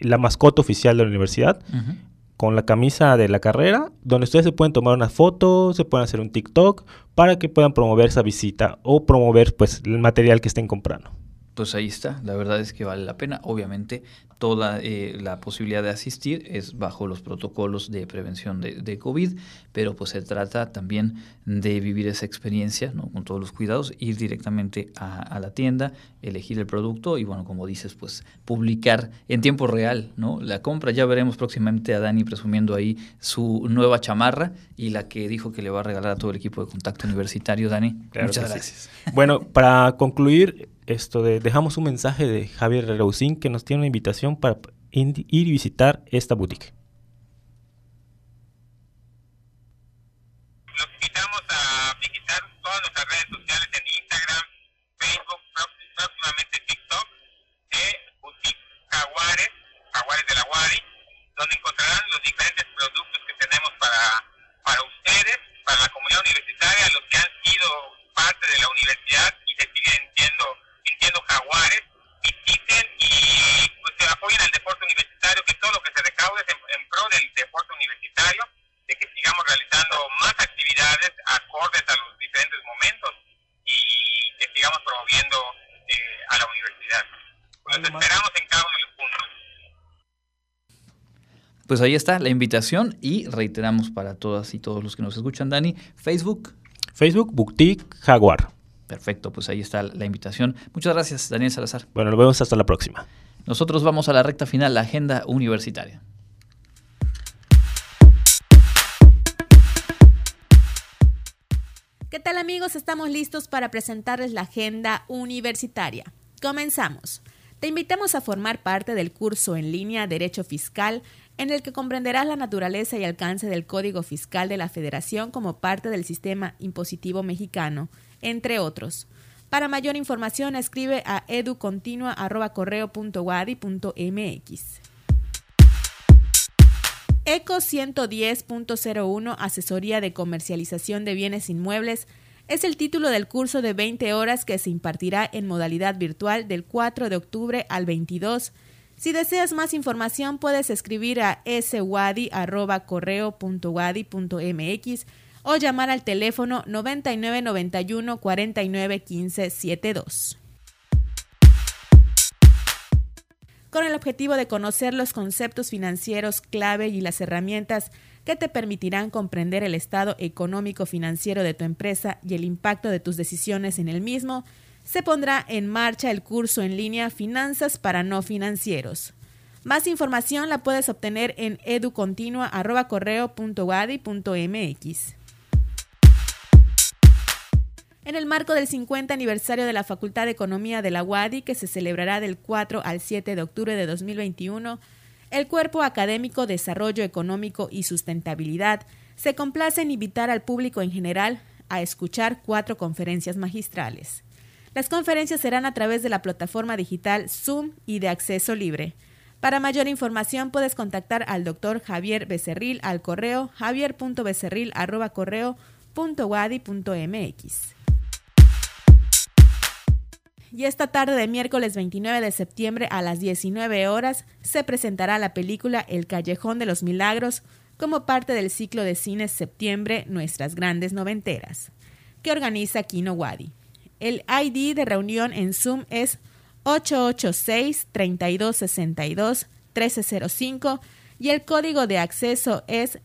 la mascota oficial de la universidad, con la camisa de la carrera, donde ustedes se pueden tomar una foto, se pueden hacer un TikTok, para que puedan promover esa visita o promover pues el material que estén comprando
pues ahí está, la verdad es que vale la pena. Obviamente toda eh, la posibilidad de asistir es bajo los protocolos de prevención de, de, COVID, pero pues se trata también de vivir esa experiencia ¿no? con todos los cuidados, ir directamente a, a, la tienda, elegir el producto y bueno, como dices, pues publicar en tiempo real ¿no? la compra. Ya veremos próximamente a Dani presumiendo ahí su nueva chamarra y la que dijo que le va a regalar a todo el equipo de contacto universitario. Dani, muchas gracias.
Bueno, para concluir, esto de, dejamos un mensaje de Javier Reusín que nos tiene una invitación para ir y visitar esta boutique.
Los invitamos a visitar todas nuestras redes sociales en Instagram, Facebook, próximamente TikTok, de Boutique Jaguares, Jaguares de la Wadi, donde encontrarán los diferentes productos que tenemos para, para ustedes, para la comunidad universitaria, los que han sido parte de la universidad y se siguen siendo sintiendo jaguares, visiten y pues se apoyen al deporte universitario, que todo lo que se recaude es en, pro del deporte universitario, de que sigamos realizando más actividades acordes a los diferentes momentos y que sigamos promoviendo eh, a la universidad. Los esperamos en cada uno de los puntos.
Pues ahí está la invitación y reiteramos para todas y todos los que nos escuchan, Dani, Facebook.
Facebook Boutique Jaguar.
Perfecto, pues ahí está la invitación. Muchas gracias, Daniel Salazar.
Bueno, nos vemos hasta la próxima.
Nosotros vamos a la recta final, la agenda universitaria.
¿Qué tal amigos? Estamos listos para presentarles la agenda universitaria. Comenzamos. Te invitamos a formar parte del curso en línea Derecho Fiscal, en el que comprenderás la naturaleza y alcance del Código Fiscal de la Federación como parte del sistema impositivo mexicano entre otros. Para mayor información escribe a educontinua.correo.wadi.mx. ECO 110.01 Asesoría de Comercialización de Bienes Inmuebles es el título del curso de 20 horas que se impartirá en modalidad virtual del 4 de octubre al 22. Si deseas más información puedes escribir a swadi.correo.wadi.mx o llamar al teléfono 9991 49 15 72. Con el objetivo de conocer los conceptos financieros clave y las herramientas que te permitirán comprender el estado económico financiero de tu empresa y el impacto de tus decisiones en el mismo, se pondrá en marcha el curso en línea Finanzas para no financieros. Más información la puedes obtener en educontinua.correo.wadi.mx. En el marco del 50 aniversario de la Facultad de Economía de la UADI, que se celebrará del 4 al 7 de octubre de 2021, el Cuerpo Académico Desarrollo Económico y Sustentabilidad se complace en invitar al público en general a escuchar cuatro conferencias magistrales. Las conferencias serán a través de la plataforma digital Zoom y de acceso libre. Para mayor información puedes contactar al doctor Javier Becerril al correo javier.becerril.correo.wadi.mx y esta tarde de miércoles 29 de septiembre a las 19 horas se presentará la película El Callejón de los Milagros como parte del ciclo de cines Septiembre Nuestras Grandes Noventeras, que organiza Kino Wadi. El ID de reunión en Zoom es 886-3262-1305
y el código de acceso es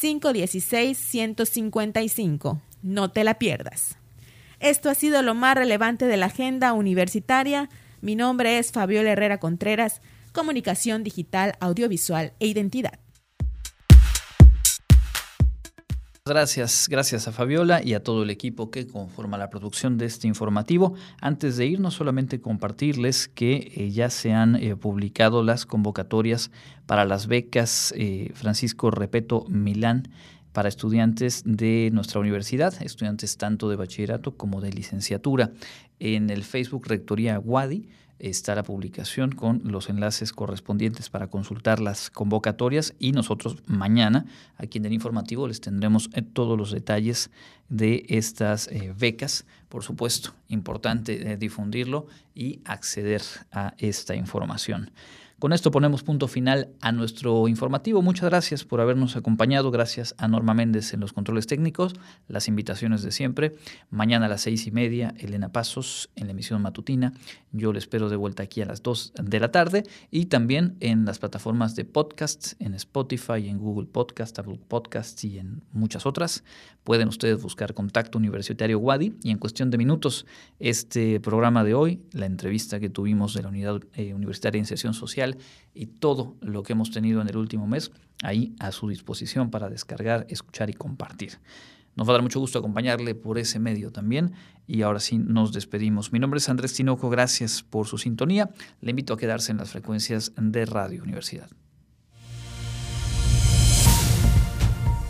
516-155. No te la pierdas. Esto ha sido lo más relevante de la agenda universitaria. Mi nombre es Fabiola Herrera Contreras, Comunicación Digital, Audiovisual e Identidad.
Gracias, gracias a Fabiola y a todo el equipo que conforma la producción de este informativo. Antes de irnos, solamente compartirles que eh, ya se han eh, publicado las convocatorias para las becas eh, Francisco Repeto Milán para estudiantes de nuestra universidad, estudiantes tanto de bachillerato como de licenciatura. En el Facebook Rectoría Wadi está la publicación con los enlaces correspondientes para consultar las convocatorias y nosotros mañana aquí en el informativo les tendremos eh, todos los detalles de estas eh, becas. Por supuesto, importante eh, difundirlo y acceder a esta información. Con esto ponemos punto final a nuestro informativo. Muchas gracias por habernos acompañado. Gracias a Norma Méndez en los controles técnicos, las invitaciones de siempre. Mañana a las seis y media, Elena Pasos en la emisión matutina. Yo le espero de vuelta aquí a las dos de la tarde y también en las plataformas de podcast, en Spotify, en Google Podcast, Apple Podcasts y en muchas otras. Pueden ustedes buscar Contacto Universitario Wadi y en cuestión de minutos este programa de hoy, la entrevista que tuvimos de la Unidad eh, Universitaria de Inserción Social, y todo lo que hemos tenido en el último mes ahí a su disposición para descargar, escuchar y compartir. Nos va a dar mucho gusto acompañarle por ese medio también. Y ahora sí nos despedimos. Mi nombre es Andrés Tinoco, gracias por su sintonía. Le invito a quedarse en las frecuencias de Radio Universidad.